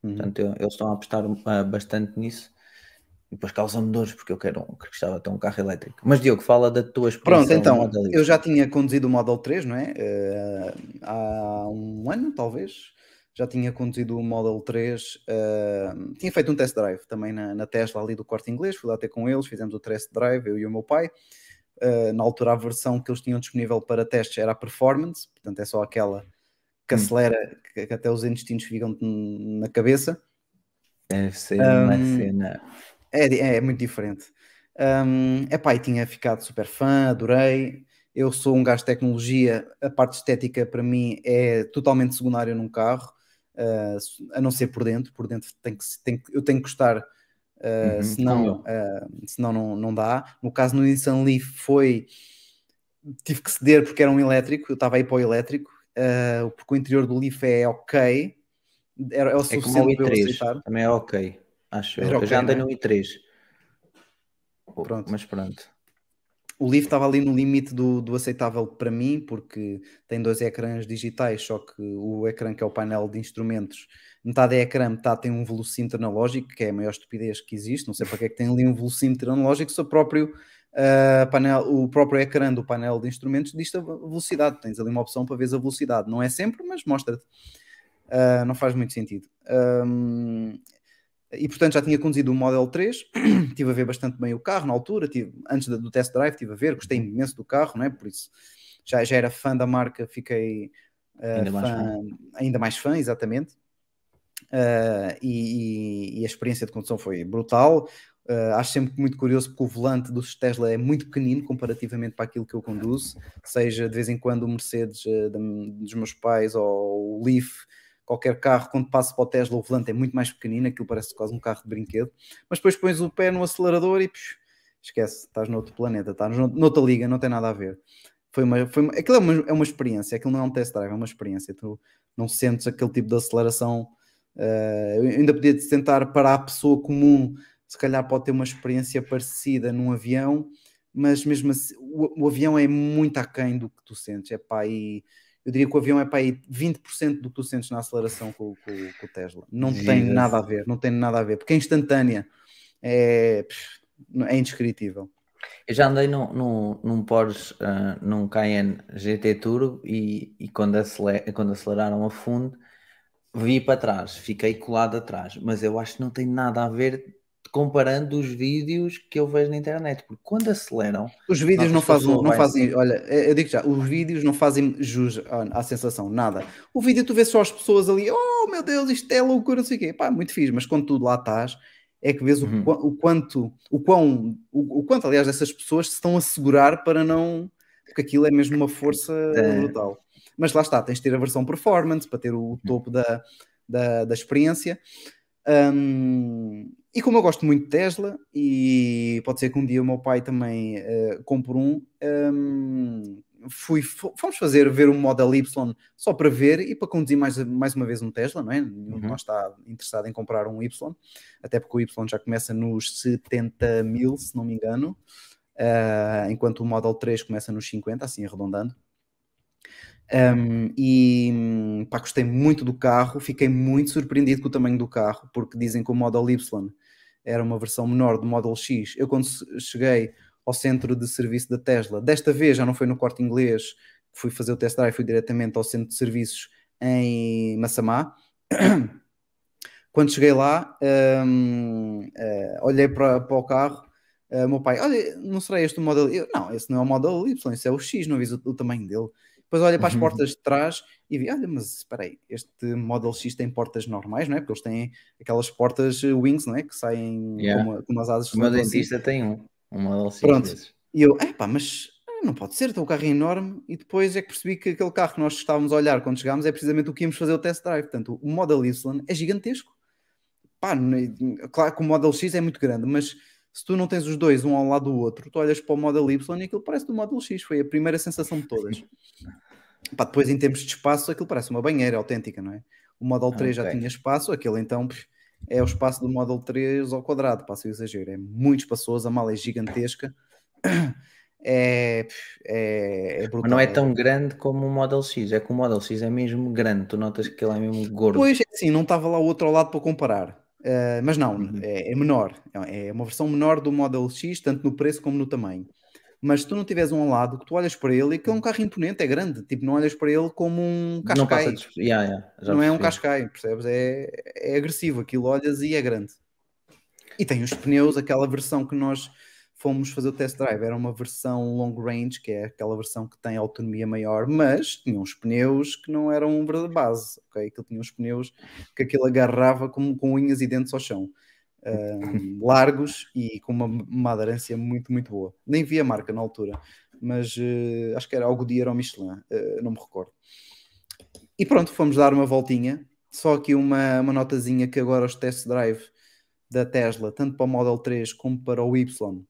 Uhum. Portanto, eles estão a apostar ah, bastante nisso. Depois causa-me dores porque eu quero um, que gostava de ter um carro elétrico. Mas Diogo, fala da tua experiência. Pronto, então, eu já tinha conduzido o Model 3, não é? Eh, há um ano, talvez. Já tinha conduzido o Model 3. eh, tinha feito um test drive também na, na Tesla ali do Corte Inglês. Fui lá ter com eles, fizemos o test drive, eu e o meu pai. Eh, na altura, a versão que eles tinham disponível para testes era a Performance, portanto, é só aquela que Hum. acelera, que, que até os intestinos ficam na cabeça. Deve ser uma cena. É, di- é muito diferente. Um, epá, e tinha ficado super fã, adorei. Eu sou um gajo de tecnologia, a parte estética para mim é totalmente secundária num carro, uh, a não ser por dentro. Por dentro tem que, tem que- eu tenho que gostar, uh, Uhum, senão, como uh, senão não, não dá. No caso no Nissan Leaf foi. Tive que ceder porque era um elétrico, eu estava aí para o elétrico, porque o interior do Leaf é ok, era, é o É o suficiente para eu i3, aceitar. também é ok. Acho eu. Era eu já andei não é? no i3. Pronto. Mas pronto. O Leaf estava ali no limite do, do aceitável para mim, porque tem dois ecrãs digitais, só que o ecrã que é o painel de instrumentos, metade é ecrã, metade tem um velocímetro analógico, que é a maior estupidez que existe. Não sei para que é que tem ali um velocímetro analógico, se o próprio, ah, painel, o próprio ecrã do painel de instrumentos diz a velocidade. Tens ali uma opção para ver a velocidade. Não é sempre, mas mostra-te. Ah, não faz muito sentido. Ahm, e portanto já tinha conduzido o Model 3, estive [CLEARS THROAT] a ver bastante bem o carro na altura, tive, antes do test drive estive a ver, gostei imenso do carro, não é? por isso já, já era fã da marca, fiquei uh, Ainda mais fã, ainda mais fã, exatamente. Uh, e, e- a experiência de condução foi brutal. Uh, acho sempre muito curioso porque o volante dos Tesla é muito pequenino comparativamente para aquilo que eu conduzo, seja de vez em quando o Mercedes da- dos meus pais ou o Leaf, qualquer carro, quando passo para o Tesla, o volante é muito mais pequenino, aquilo parece quase um carro de brinquedo, mas depois pões o pé no acelerador e esquece, estás noutro planeta, estás no- noutra liga, não tem nada a ver. Foi uma, foi uma, aquilo é uma, é uma experiência, aquilo não é um test drive, é uma experiência. Tu não sentes aquele tipo de aceleração. eu ainda podia tentar para a pessoa comum, se calhar pode ter uma experiência parecida num avião, mas mesmo assim, o, o avião é muito aquém do que tu sentes. É para aí, eu diria que o avião é para aí 20% do que tu sentes na aceleração com, com- com o Tesla. Não tem Jesus. nada a ver, não tem nada a ver, porque é instantânea, é, é indescritível. Eu já andei num, num, num Porsche, ah, num Cayenne GT Turbo e, e quando, acele- quando aceleraram a fundo, vi para trás, fiquei colado atrás, mas eu acho que não tem nada a ver comparando os vídeos que eu vejo na internet, porque quando aceleram, Os vídeos não fazem, não fazem, olha, eu digo já, os vídeos não fazem jus à, à sensação, nada. O vídeo tu vês só as pessoas ali, oh meu Deus, isto é loucura, não sei o quê, pá, muito fixe, mas quando tu lá estás, é que vês o, Uhum. qua- o quanto, o quão, o, o quanto, aliás, essas pessoas se estão a segurar para não, porque aquilo é mesmo uma força É. brutal. Mas lá está, tens de ter a versão performance para ter o topo da, da, da experiência. Hum, e como eu gosto muito de Tesla, e pode ser que um dia o meu pai também eh, compre um, hum, fui, fo- fomos fazer ver um Model Y só para ver e para conduzir mais, mais uma vez um Tesla, não é? Nenhum de Uhum. nós está interessado em comprar um Y, até porque o Y já começa nos 70 mil, se não me engano, eh, enquanto o Model 3 começa nos 50, assim arredondando. Um, e pá, gostei muito do carro, fiquei muito surpreendido com o tamanho do carro, porque dizem que o Model Y era uma versão menor do Model X. Eu, quando cheguei ao centro de serviço da Tesla, desta vez já não foi no corte inglês, fui fazer o test drive, fui diretamente ao centro de serviços em Massamá. Quando cheguei lá, hum, eh, olhei para, para o carro. o meu pai, olha, não será este o Model? Eu, Não, esse não é o Model Y, esse é o X, não vi o, o tamanho dele. Depois olha para as Uhum. portas de trás e vi, olha, mas espera aí, este Model X tem portas normais, não é? Porque eles têm aquelas portas eh, wings, não é? Que saem Yeah. com, uma- com umas asas. o meu que assim. dentista tem um, um Model X Pronto. desses. E eu, epá, mas ah, não pode ser, então o carro é enorme. E depois é que percebi que aquele carro que nós estávamos a olhar quando chegámos é precisamente o que íamos fazer o test drive. Portanto, o Model Y é gigantesco. Pá, claro que o Model X é muito grande, mas se tu não tens os dois um ao lado do outro, tu olhas para o Model Y e aquilo parece do Model X. Foi a primeira sensação de todas. [LAUGHS] Pá, depois, em termos de espaço, aquilo parece uma banheira autêntica, não é? O Model 3 já tinha espaço, aquele então é o espaço do Model 3 ao quadrado, passa o exagero. É muito espaçoso, a mala é gigantesca. [CLEARS THROAT] É, pff, é, é brutal. Mas não é tão grande como o Model X, é que o Model X é mesmo grande, tu notas que ele é mesmo gordo. Pois, é assim, não estava lá o outro ao lado para comparar. Uh, mas não, Uhum. é, é menor. É é uma versão menor do Model X, tanto no preço como no tamanho. Mas se tu não tiveres um ao lado, que tu olhas para ele e que é um carro imponente, é grande. Tipo, não olhas para ele como um não cascai. de... yeah, yeah, não é um cascai, percebes? É, é agressivo. Aquilo olhas e é grande. E tem os pneus, aquela versão que nós fomos fazer o test drive, era uma versão long range, que é aquela versão que tem autonomia maior, mas tinha uns pneus que não eram de base, ok? Aquilo tinha uns pneus que aquilo agarrava como com unhas e dentes ao chão. [LAUGHS] Largos e com uma, uma aderência muito, muito boa. Nem vi a marca na altura, mas eh, acho que era algo de ou Michelin, eh, não me recordo. E pronto, fomos dar uma voltinha. Só aqui uma, uma notazinha que agora os test drive da Tesla, tanto para o Model 3 como para o Y,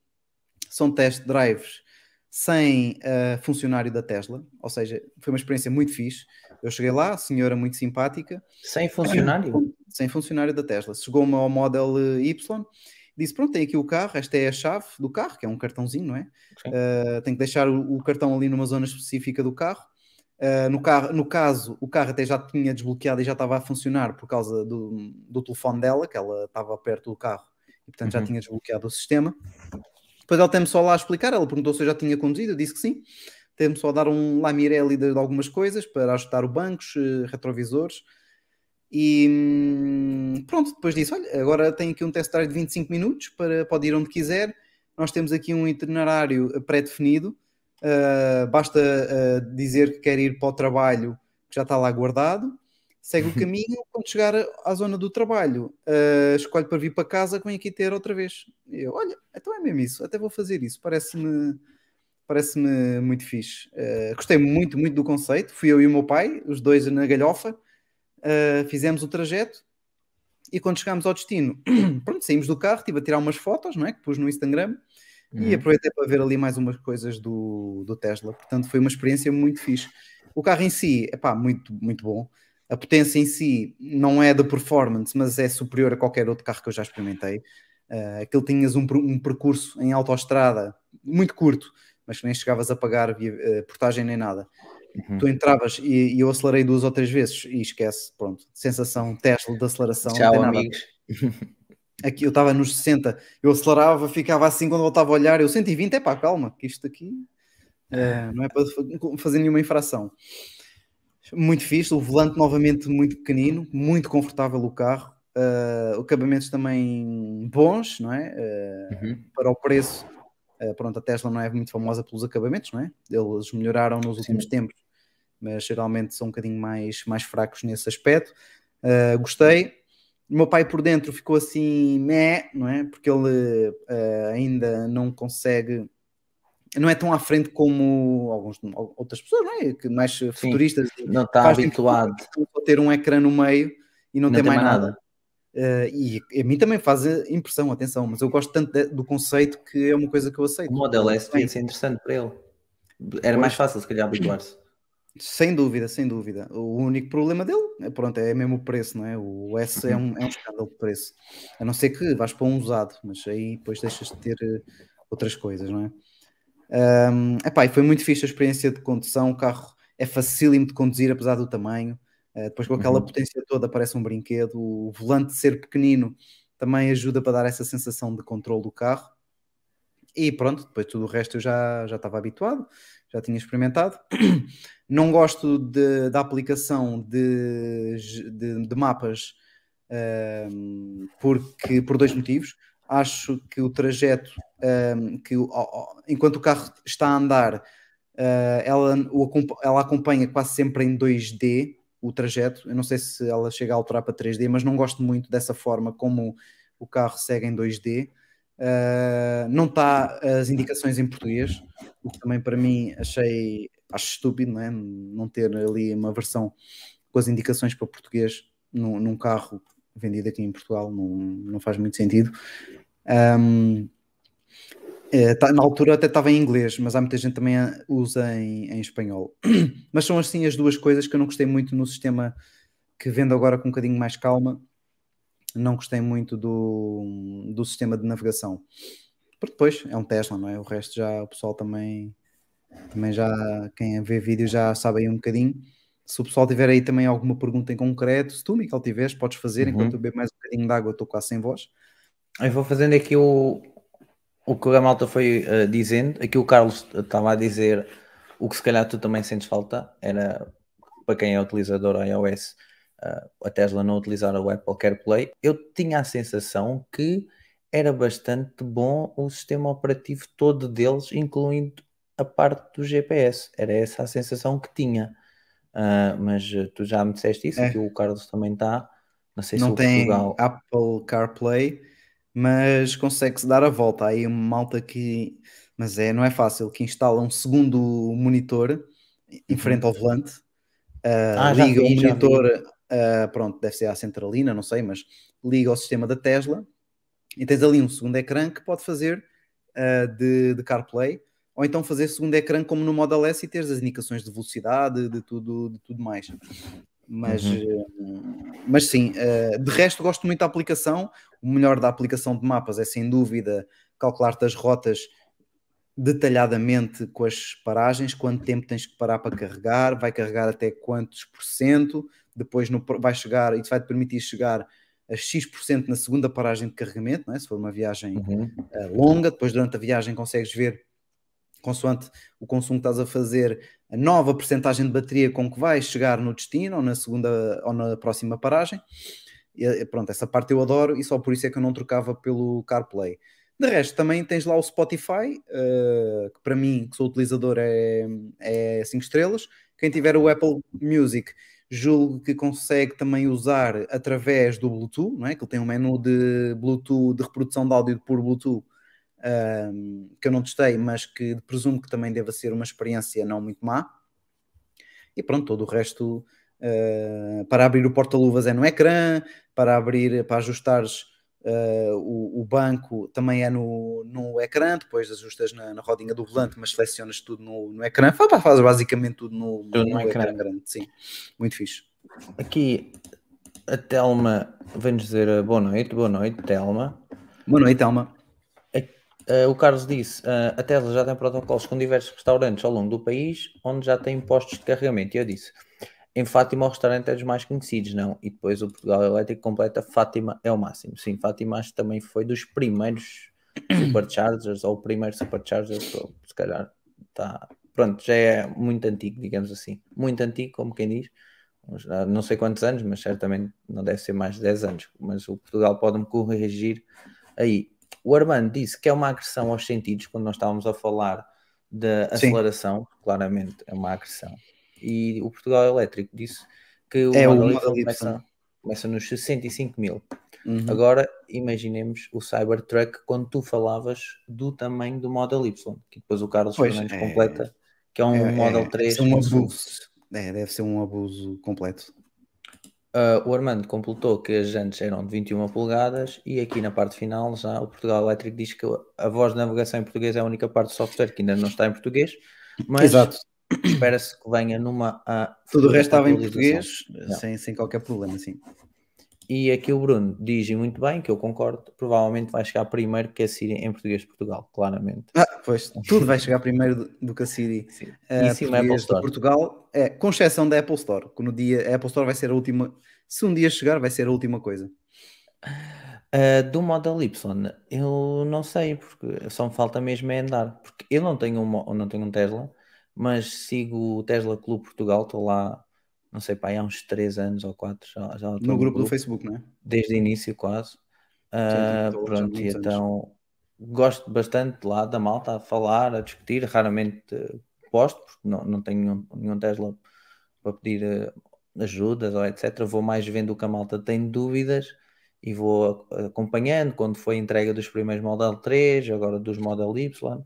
são test drives sem uh, funcionário da Tesla, ou seja, foi uma experiência muito fixe. Eu cheguei lá, a senhora muito simpática, Sem funcionário? sem funcionário da Tesla. Chegou-me ao Model eh, Y, disse: Pronto, tem aqui o carro, esta é a chave do carro, que é um cartãozinho, não é? Uh, tem que deixar o, o cartão ali numa zona específica do carro. Uh, no, carro, no caso, o carro até já tinha desbloqueado e já estava a funcionar por causa do, do telefone dela, que ela estava perto do carro e portanto já Uhum. tinha desbloqueado o sistema. Depois ela tem-me só lá a explicar, ela perguntou se eu já tinha conduzido, eu disse que sim. Tem-me só a dar um lamirelli de, de algumas coisas para ajustar o bancos, eh, retrovisores. E hum, pronto, depois disse: Olha, agora tem aqui um test drive de 25 minutos para, pode ir onde quiser. Nós temos aqui um itinerário eh, pré-definido. Uh, basta uh, dizer que quer ir para o trabalho, que já está lá guardado. Segue o caminho. Quando chegar à zona do trabalho, uh, escolhe para vir para casa, que vem aqui ter outra vez. E eu, olha, então é mesmo isso, até vou fazer isso. Parece-me parece-me muito fixe. Uh, gostei muito, muito do conceito. Fui eu e o meu pai, os dois na galhofa, uh, fizemos o trajeto e quando chegámos ao destino, [CLEARS THROAT] pronto, saímos do carro, estive a tirar umas fotos, não é? Que pus no Instagram e Uhum. aproveitei para ver ali mais umas coisas do, do Tesla. Portanto, foi uma experiência muito fixe. O carro em si, é pá, muito, muito bom. A potência em si não é de performance, mas é superior a qualquer outro carro que eu já experimentei. Uh, aquele tinhas um, um percurso em autoestrada muito curto, mas que nem chegavas a pagar via, eh, portagem nem nada. Uhum. Tu entravas e, e eu acelerei duas ou três vezes e esquece, pronto. Sensação Tesla de aceleração, Tchau, amigos. Aqui eu estava nos 60, eu acelerava, ficava assim quando voltava a olhar, eu 120, é pá, calma, que isto aqui eh, não é para fa- fazer nenhuma infração. Muito fixe, o volante novamente muito pequenino, muito confortável o carro. uh, acabamentos também bons, não é? Uh, Uhum. Para o preço, uh, pronto, a Tesla não é muito famosa pelos acabamentos, não é? Eles melhoraram nos últimos Sim. tempos, mas geralmente são um bocadinho mais, mais fracos nesse aspecto. Uh, gostei. O meu pai por dentro ficou assim, meh, não é? Porque ele ainda não consegue, não é tão à frente como alguns, outras pessoas, não é? Que mais futuristas. Não está habituado. só ter um ecrã no meio e não, Não ter mais mais nada. Uh, e a mim também faz impressão, atenção, mas eu gosto tanto de- do conceito que é uma coisa que eu aceito. O Model S Bem, devia ser interessante para ele. Era mais fácil, se calhar, habituar-se. Sem dúvida, sem dúvida. O único problema dele é, pronto, é mesmo o preço, não é? O S é, um, é um escândalo de preço. A não ser que vais para um usado, mas aí depois deixas de ter eh, outras coisas, não é? Um, epá, e foi muito fixe a experiência de condução. O carro é facílimo de conduzir, apesar do tamanho. Eh, depois, com aquela Uhum. potência toda, parece um brinquedo. O volante ser pequenino também ajuda para dar essa sensação de controle do carro. E pronto, depois tudo o resto eu já, já estava habituado, já tinha experimentado. [COUGHS] Não gosto de- da aplicação de, de- de mapas ehm, porque, por dois motivos. Acho que o trajeto, ehm, que o- enquanto o carro está a andar, eh, ela, o ela acompanha quase sempre em 2D o trajeto. Eu não sei se ela chega a alterar para 3D, mas não gosto muito dessa forma como o carro segue em 2D. Uh, não está as indicações em português, o que também para mim achei acho estúpido, não é? Não ter ali uma versão com as indicações para português num, num carro vendido aqui em Portugal, não, não faz muito sentido. Um, eh, tá- na altura até estava em inglês, mas há muita gente também usa em, em espanhol. [CLEARS THROAT] Mas são assim as duas coisas que eu não gostei muito no sistema que vendo agora com um bocadinho mais calma não gostei muito do, do sistema de navegação. Porque depois é um Tesla, não é? O resto já o pessoal também, também já, quem vê vídeo já sabe aí um bocadinho. Se o pessoal tiver aí também alguma pergunta em concreto, se tu, Miquel, tiveres, podes fazer. Uhum. Enquanto eu bebo mais um bocadinho de água, estou quase sem voz. Eu vou fazendo aqui o, o que a malta foi eh, dizendo. Aqui o Carlos estava a dizer o que se calhar tu também sentes falta. Era para quem é utilizador iOS, eh, a Tesla não utilizar o Apple CarPlay. Eu tinha a sensação que era bastante bom o sistema operativo todo deles, incluindo a parte do GPS. Era essa a sensação que tinha. Ah, mas eh, tu já me disseste isso, É. aqui o Carlos também está. Não sei se não tem Portugal. Apple CarPlay, mas consegue-se dar a volta. Há aí uma malta que, mas é, não é fácil, que instala um segundo monitor em frente ao volante, uh, Ah, já liga vi, o monitor, uh, pronto, deve ser a centralina, não sei, mas liga ao sistema da Tesla e tens ali um segundo ecrã que pode fazer uh, de, de CarPlay. Ou então fazer segundo ecrã como no Model S e teres as indicações de velocidade, de tudo, de tudo mais. Mas, Uhum. eh, mas sim, eh, de resto gosto muito da aplicação. O melhor da aplicação de mapas é sem dúvida calcular-te as rotas detalhadamente com as paragens, quanto tempo tens que parar para carregar, vai carregar até quantos por cento, depois no, vai chegar, isso vai te permitir chegar a X% na segunda paragem de carregamento, é? se for uma viagem Uhum. eh, longa, depois durante a viagem consegues ver, consoante o consumo que estás a fazer, a nova porcentagem de bateria com que vais chegar no destino ou na segunda ou na próxima paragem. E, eh, pronto, essa parte eu adoro e só por isso é que eu não trocava pelo CarPlay. De resto, também tens lá o Spotify, eh, que para mim, que sou utilizador, é 5 estrelas. Quem tiver o Apple Music, julgo que consegue também usar através do Bluetooth, não é? Que ele tem um menu de Bluetooth, de reprodução de áudio por Bluetooth, um, que eu não testei, mas que presumo que também deva ser uma experiência não muito má. E pronto, todo o resto uh, para abrir o porta-luvas é no ecrã, para abrir, para ajustares uh, o, o, banco também é no, no ecrã, depois ajustas na, na rodinha do volante, mas selecionas tudo no, no ecrã, faz, faz basicamente tudo no, Tudo no, no ecrã. ecrã grande, sim, muito fixe. Aqui a Telma vem-nos dizer boa noite, boa noite, Telma. Boa noite, Telma. Uh, o Carlos disse: uh, a Tesla já tem protocolos com diversos restaurantes ao longo do país onde já tem postos de carregamento. E eu disse: em Fátima o restaurante é dos mais conhecidos, não? E depois o Portugal Elétrico completa Fátima é o máximo. Sim, Fátima acho que também foi dos primeiros [CLEARS THROAT] superchargers ou o primeiro supercharger, ou, se calhar tá. Pronto, já é muito antigo, digamos assim. Muito antigo, como quem diz. já não sei quantos anos, mas certamente não deve ser mais de 10 anos. Mas o Portugal pode-me corrigir aí. O Armando disse que é uma agressão aos sentidos, quando nós estávamos a falar da Sim. aceleração, claramente é uma agressão. E o Portugal Elétrico disse que o É Model Model Y. começa, começa nos 65 mil. Uhum. Agora imaginemos o Cybertruck quando tu falavas do tamanho do Model Y, que depois o Carlos Pois, Fernandes é- completa, que é um É- Model é- 3 deve ser um abuso. É, deve ser um abuso completo. Uh, o Armando completou que as jantes eram de 21 polegadas e aqui na parte final já o Portugal Elétrico diz que a voz de navegação em português é a única parte do software que ainda não está em português, mas espera-se que venha numa a Tudo o resto estava em português, sem, sem qualquer problema, sim. E aqui o Bruno diz muito bem, que eu concordo, provavelmente vai chegar primeiro que a Siri em português de Portugal, claramente. Ah, pois, tudo vai chegar primeiro do, que a Siri. Sim. a Apple Store. Portugal, é, com exceção da Apple Store, que no dia, a Apple Store vai ser a última, se um dia chegar, vai ser a última coisa. Uh, do Model Y, eu não sei, porque só me falta mesmo é andar. Porque eu não tenho um, mo- não tenho um Tesla, mas sigo o Tesla Clube Portugal, estou lá, não sei, pá, há uns 3 anos ou 4, já, já No grupo do Facebook, não é? desde o início quase. Ah, estou já há pronto, e então gosto bastante lá da malta a falar, a discutir, raramente eh, posto, porque não, não tenho nenhum, nenhum Tesla para pedir eh, ajudas ou etc. Vou mais vendo o que a malta tem dúvidas e vou acompanhando quando foi a entrega dos primeiros Model 3, agora dos Model Y.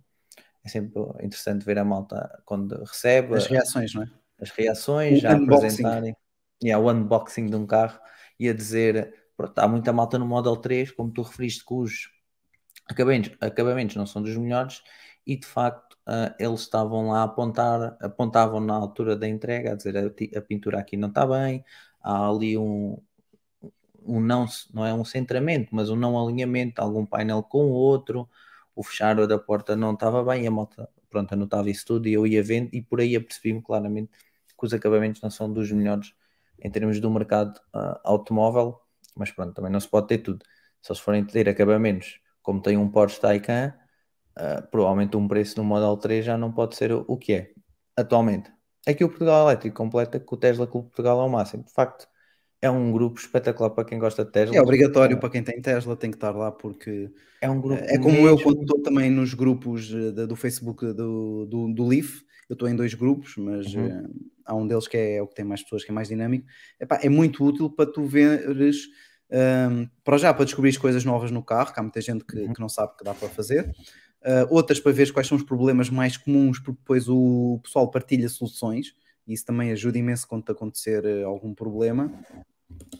É sempre interessante ver a malta quando recebe As reações, não é? As reações, O já unboxing. apresentarem yeah, o unboxing de um carro e a dizer pronto, há muita malta no Model 3, como tu referiste, que os acabamentos, acabamentos não são dos melhores e de facto ah, eles estavam lá a apontar, apontavam na altura da entrega, a dizer a, a pintura aqui não está bem, há ali um, um não, não é um centramento, mas um não alinhamento de algum painel com o outro, o fechar da porta não estava bem, e a malta pronto, anotava isso tudo e eu ia vendo e por aí apercebi-me claramente que os acabamentos não são dos melhores em termos do mercado ah, automóvel, mas pronto, também não se pode ter tudo. Se forem ter acabamentos como tem um Porsche Taycan, ah, provavelmente um preço no Model 3 já não pode ser o, o que é atualmente. Aqui o Portugal Elétrico completa que o Tesla Clube Portugal é o máximo. De facto, é um grupo espetacular para quem gosta de Tesla. É obrigatório para quem tem Tesla, tem que estar lá eu É um grupo É como eu mesmo- quando estou também nos grupos eh, da- do Facebook do, do, do Leaf, eu estou em dois grupos, mas Uhum. eh, há um deles que é, o que tem mais pessoas, que é mais dinâmico. Epá, é muito útil para tu veres, ehm, para já para descobrir coisas novas no carro, que há muita gente que, Uhum. que não sabe que dá para fazer. Eh, outras para ver quais são os problemas mais comuns, porque depois o pessoal partilha soluções, e isso também ajuda imenso quando te acontecer algum problema.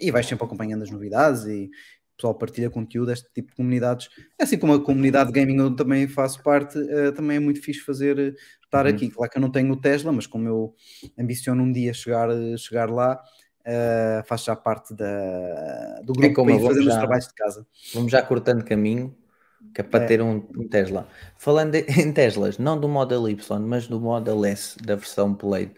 E vais sempre acompanhando as novidades e o pessoal partilha conteúdo, este tipo de comunidades. Assim como a comunidade de gaming eu também faço parte, eh, também é muito fixe fazer eh, estar Uhum. aqui. Claro que eu não tenho o Tesla, mas como eu ambiciono um dia chegar, eh, chegar lá, eh, faço já parte da, do grupo como para ir os trabalhos de casa. Vamos já cortando caminho, que é para É. ter um, um Tesla. Falando em [LAUGHS] em Teslas, não do Model Y, mas do Model S, da versão Plaid,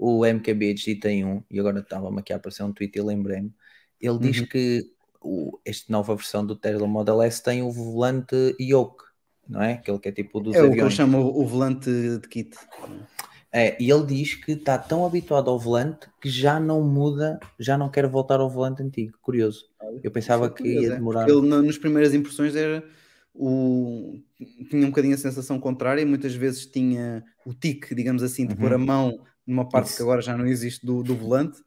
o MKBHD tem um, e agora estava-me aqui a aparecer um tweet e lembrei-me. Ele diz Uhum. que o, esta nova versão do Tesla Model S tem o volante yoke, não é? Aquele que é tipo dos É o que eu aviões. chamo o, volante de kit. É, e ele diz que está tão habituado ao volante que já não muda, já não quer voltar ao volante antigo. Curioso. Eu pensava é que curioso, ia é, demorar. porque Ele, na- nas primeiras impressões, era o... tinha um bocadinho a sensação contrária. Muitas vezes tinha o tique, digamos assim, de Uhum. pôr a mão numa parte Isso. que agora já não existe do, do volante.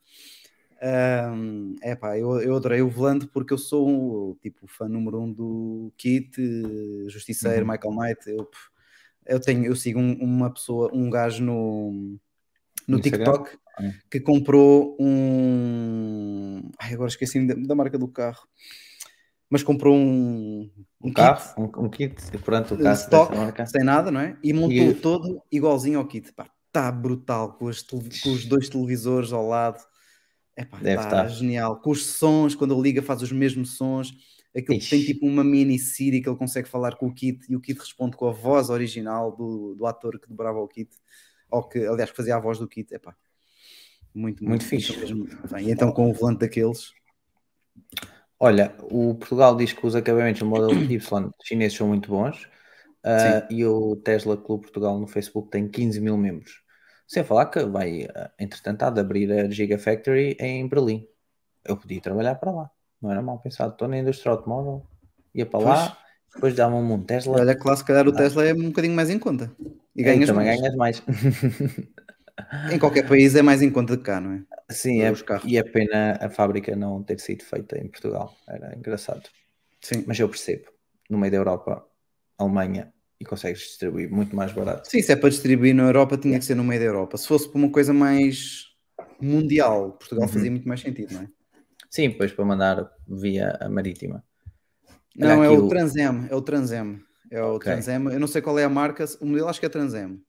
é pá, eu, eu adorei o volante porque eu sou um, tipo fã número um do Kit, Justiceiro, Uhum. Michael Knight. Eu, eu tenho, eu sigo um- uma pessoa, um gajo no, no Instagram? TikTok Ah. que comprou um. Ai, agora esqueci da, da marca do carro. Mas comprou um, Um kit carro, um, um kit, pronto, o carro stock, sem nada, não é? E montou E- todo igualzinho ao kit. Pá, está brutal, com, com os dois televisores ao lado. Epá, Deve está estar. genial. Com os sons, quando ele liga, faz os mesmos sons. Aquilo Ixi. tem tipo uma mini Siri que ele consegue falar com o kit e o kit responde com a voz original do, do ator que dobrava o kit, ou que, aliás, fazia a voz do kit. Epá, muito, Muito fixe. mesmo bem. E então, com o volante daqueles, Olha, o Portugal diz que os acabamentos do Model Y chineses são muito bons ah, e o Tesla Clube Portugal no Facebook tem 15 mil membros. Sem falar que vai, eh, entretanto, há de abrir a Gigafactory em Berlim. Eu podia trabalhar para lá. Não era mal pensado. Estou na indústria automóvel, ia para lá, depois dava-me um Tesla. Olha que lá se calhar o Tesla é um bocadinho mais em conta. E e ganhas também mais. ganhas mais. [LAUGHS] Em qualquer país é mais em conta de cá, não é? Sim, é, e é pena a fábrica não ter sido feita em Portugal. Era engraçado. Sim. Mas eu percebo. No meio da Europa, Alemanha, e consegues distribuir muito mais barato. Sim, se é para distribuir na Europa, tinha que ser no meio da Europa. Se fosse para uma coisa mais mundial, Portugal Uhum. fazia muito mais sentido, não é? Sim, depois para mandar via a marítima. Olha Não, é aqui o o- Transem, é o Transem. É o Ok. Transem. Eu não sei qual é a marca, o modelo acho que é Transem.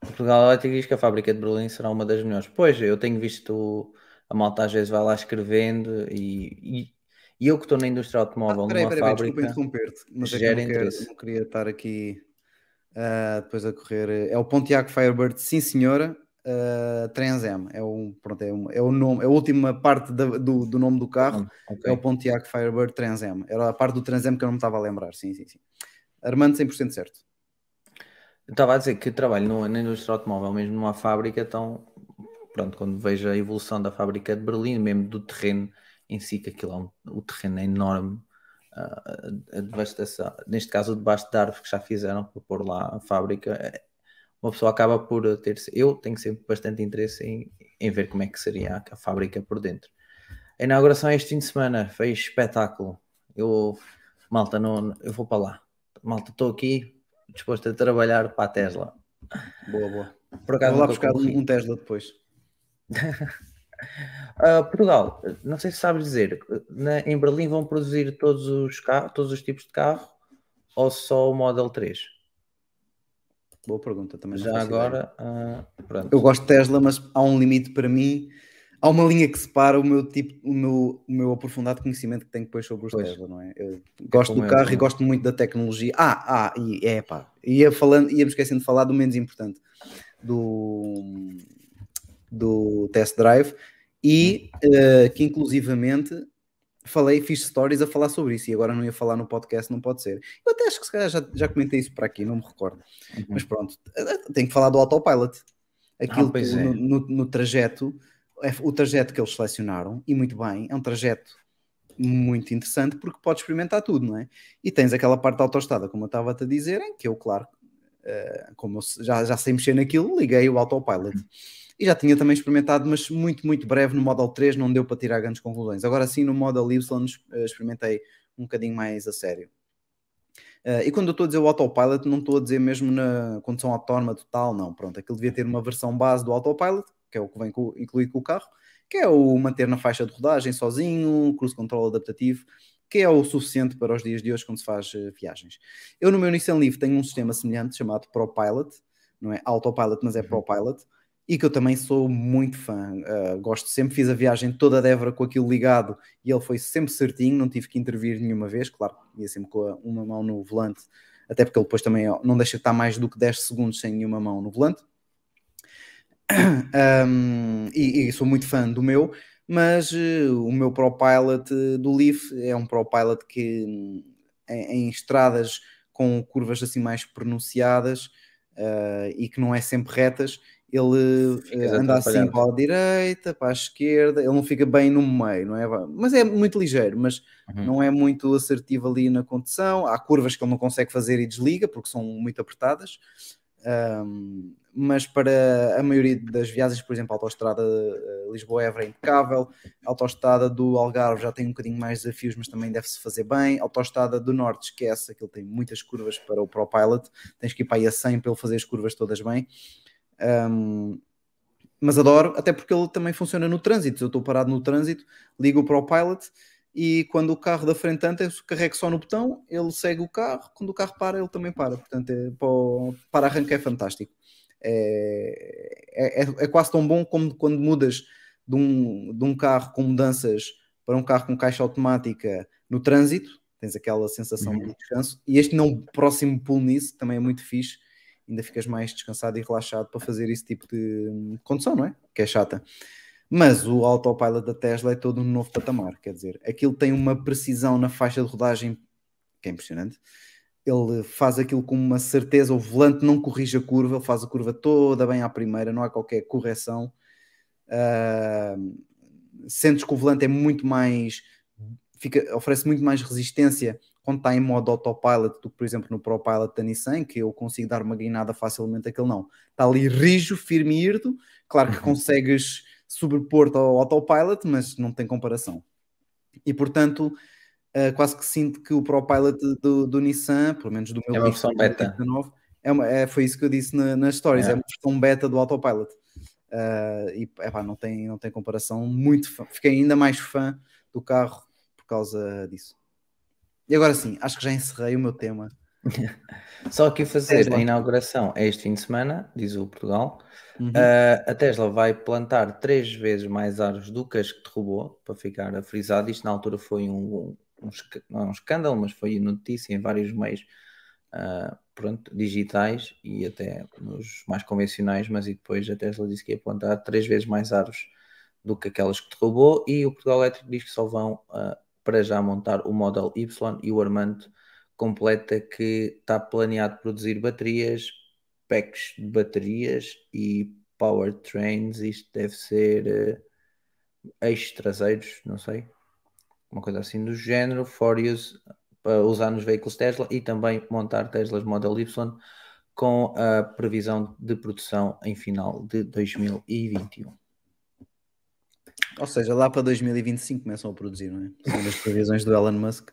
Portugal Elétrico diz que a fábrica de Berlim será uma das melhores. Pois, eu tenho visto a malta às vezes vai lá escrevendo e, e, eu que estou na indústria automóvel Ah, peraí, numa peraí, peraí, desculpa fábrica. interromper-te, mas é que não, quero- não queria estar aqui ah, depois a correr. É o Pontiac Firebird, sim senhora, uh, Transam. É o, pronto, é, um- é o nome, é a última parte da- do, do nome do carro. Ok. É o Pontiac Firebird Transam. Era a parte do Transam que eu não me estava a lembrar. Sim, sim, sim. Armando 100% certo. Eu estava a dizer que trabalho no- na indústria automóvel, mesmo numa fábrica, então, pronto, quando vejo a evolução da fábrica de Berlim, mesmo do terreno em si, que aquilo é um- o terreno é enorme, ah, a devastação, neste caso, debaixo de árvores que já fizeram para pôr lá a fábrica, é- uma pessoa acaba por ter. Eu tenho sempre bastante interesse em, em ver como é que seria a, a fábrica por dentro. A inauguração é este fim de semana, foi espetáculo. Eu, malta, não, eu vou para lá. Malta, estou aqui disposto a trabalhar para a Tesla. Boa, boa. Por acaso Vou lá buscar um Tesla depois. [LAUGHS] Ah, Portugal, não sei se sabes dizer, na- em Berlim vão produzir todos os carros, todos os tipos de carro ou só o Model 3? Boa pergunta também. Já agora, pronto. Eu gosto de Tesla, mas há um limite para mim. Há uma linha que separa o meu tipo, o meu, o meu aprofundado conhecimento que tenho depois sobre os Pois. Tesla, não é? Eu gosto como do eu carro e gosto muito da tecnologia. Ah, ah, e é pá, ia falando, ia-me esquecendo de falar do menos importante do, do test drive e eh, que inclusivamente falei, fiz stories a falar sobre isso e agora não ia falar no podcast, não pode ser. Eu até acho que se calhar já, já comentei isso para aqui, não me recordo. Uhum. Mas pronto, eh, tenho que falar do autopilot. Aquilo Ah, que é. no, no- no trajeto, é o trajeto que eles selecionaram, e muito bem, é um trajeto muito interessante porque podes experimentar tudo, não é? E tens aquela parte da autoestrada, como eu estava-te a dizer, em que eu, claro, eh, como eu já, já sei mexer naquilo, liguei o autopilot. E já tinha também experimentado, mas muito, muito breve no Model 3, não deu para tirar grandes conclusões. Agora sim, no Model Y, eh, experimentei um bocadinho mais a sério. Eh, e quando eu estou a dizer o autopilot, não estou a dizer mesmo na condução autónoma total, não. Pronto, aquilo devia ter uma versão base do autopilot, que é o que vem com- incluído com o carro, que é o manter na faixa de rodagem sozinho, cruise control adaptativo, que é o suficiente para os dias de hoje quando se faz eh, viagens. Eu no meu Nissan Leaf tenho um sistema semelhante chamado ProPilot, não é autopilot, mas é Uhum. ProPilot, e que eu também sou muito fã. Uh, gosto, sempre fiz a viagem toda a Évora com aquilo ligado e ele foi sempre certinho, não tive que intervir nenhuma vez, claro, ia sempre com a- uma mão no volante, até porque ele depois também ó, não deixa de estar mais do que 10 segundos sem nenhuma mão no volante. Um, e, e sou muito fã do meu, mas eh, o meu ProPilot do Leaf é um ProPilot que hum, em, em estradas com curvas assim mais pronunciadas uh, e que não é sempre retas, ele Ficas eh, anda assim para a direita, para a esquerda, ele não fica bem no meio, não é? Mas é muito ligeiro, mas Uhum. não é muito assertivo ali na condução. Há curvas que ele não consegue fazer e desliga porque são muito apertadas. Um, mas para a maioria das viagens, por exemplo, a autostrada eh, Lisboa-Évora é impecável, a autostrada do Algarve já tem um bocadinho mais desafios, mas também deve-se fazer bem. A autostrada do Norte, esquece, aquilo tem muitas curvas para o ProPilot, tens que ir para aí a 100 para ele fazer as curvas todas bem. Um, mas adoro, até porque ele também funciona no trânsito. Eu estou parado no trânsito, ligo o ProPilot e quando o carro da frente anda, eu carrego só no botão, ele segue o carro, quando o carro para, ele também para. Portanto, é, para, o- para arranque é fantástico. É, é, é- é quase tão bom como quando mudas de um, de um carro com mudanças para um carro com caixa automática no trânsito, tens aquela sensação Uhum. de descanso, e este não próximo pulo nisso também é muito fixe, ainda ficas mais descansado e relaxado para fazer esse tipo de hum, condução, não é? Que é chata. Mas o autopilot da Tesla é todo um novo patamar, quer dizer, aquilo tem uma precisão na faixa de rodagem que é impressionante. ele faz aquilo com uma certeza, o volante não corrige a curva, ele faz a curva toda bem à primeira, não há qualquer correção. Uh, sentes que o volante é muito mais, fica, oferece muito mais resistência quando está em modo autopilot do que, por exemplo, no ProPilot da Nissan, que eu consigo dar uma guinada facilmente, aquele não. Está ali rijo, firme e irdo, claro que uhum. consegues sobrepor-te ao autopilot, mas não tem comparação. E, portanto, uh, quase que sinto que o ProPilot do, do Nissan, pelo menos do meu é uma versão beta. é uma, é, foi isso que eu disse na, nas stories, é. é uma versão beta do autopilot. Uh, e epá, não, tem, não tem comparação. Muito fã. Fiquei ainda mais fã do carro por causa disso. E agora sim, acho que já encerrei o meu tema. [LAUGHS] Só aqui fazer Tesla. a inauguração é este fim de semana, diz o Portugal. Uhum. Uh, a Tesla vai plantar três vezes mais árvores do que as que derrubou, para ficar frisado. Isto na altura foi um, um, não é um escândalo, mas foi notícia em vários meios uh, pronto, digitais e até nos mais convencionais. Mas e depois a Tesla disse que ia plantar três vezes mais árvores do que aquelas que derrubou. E o Portugal Elétrico diz que só vão uh, para já montar o Model Y e o Armando completa que está planeado produzir baterias, packs de baterias e powertrains. Isto deve ser uh, eixos traseiros, não sei, uma coisa assim do género, for use para usar nos veículos Tesla e também montar Teslas Model Y com a previsão de produção em final de 2021. Ou seja, lá para 2025 começam a produzir, não é? São as previsões do Elon Musk.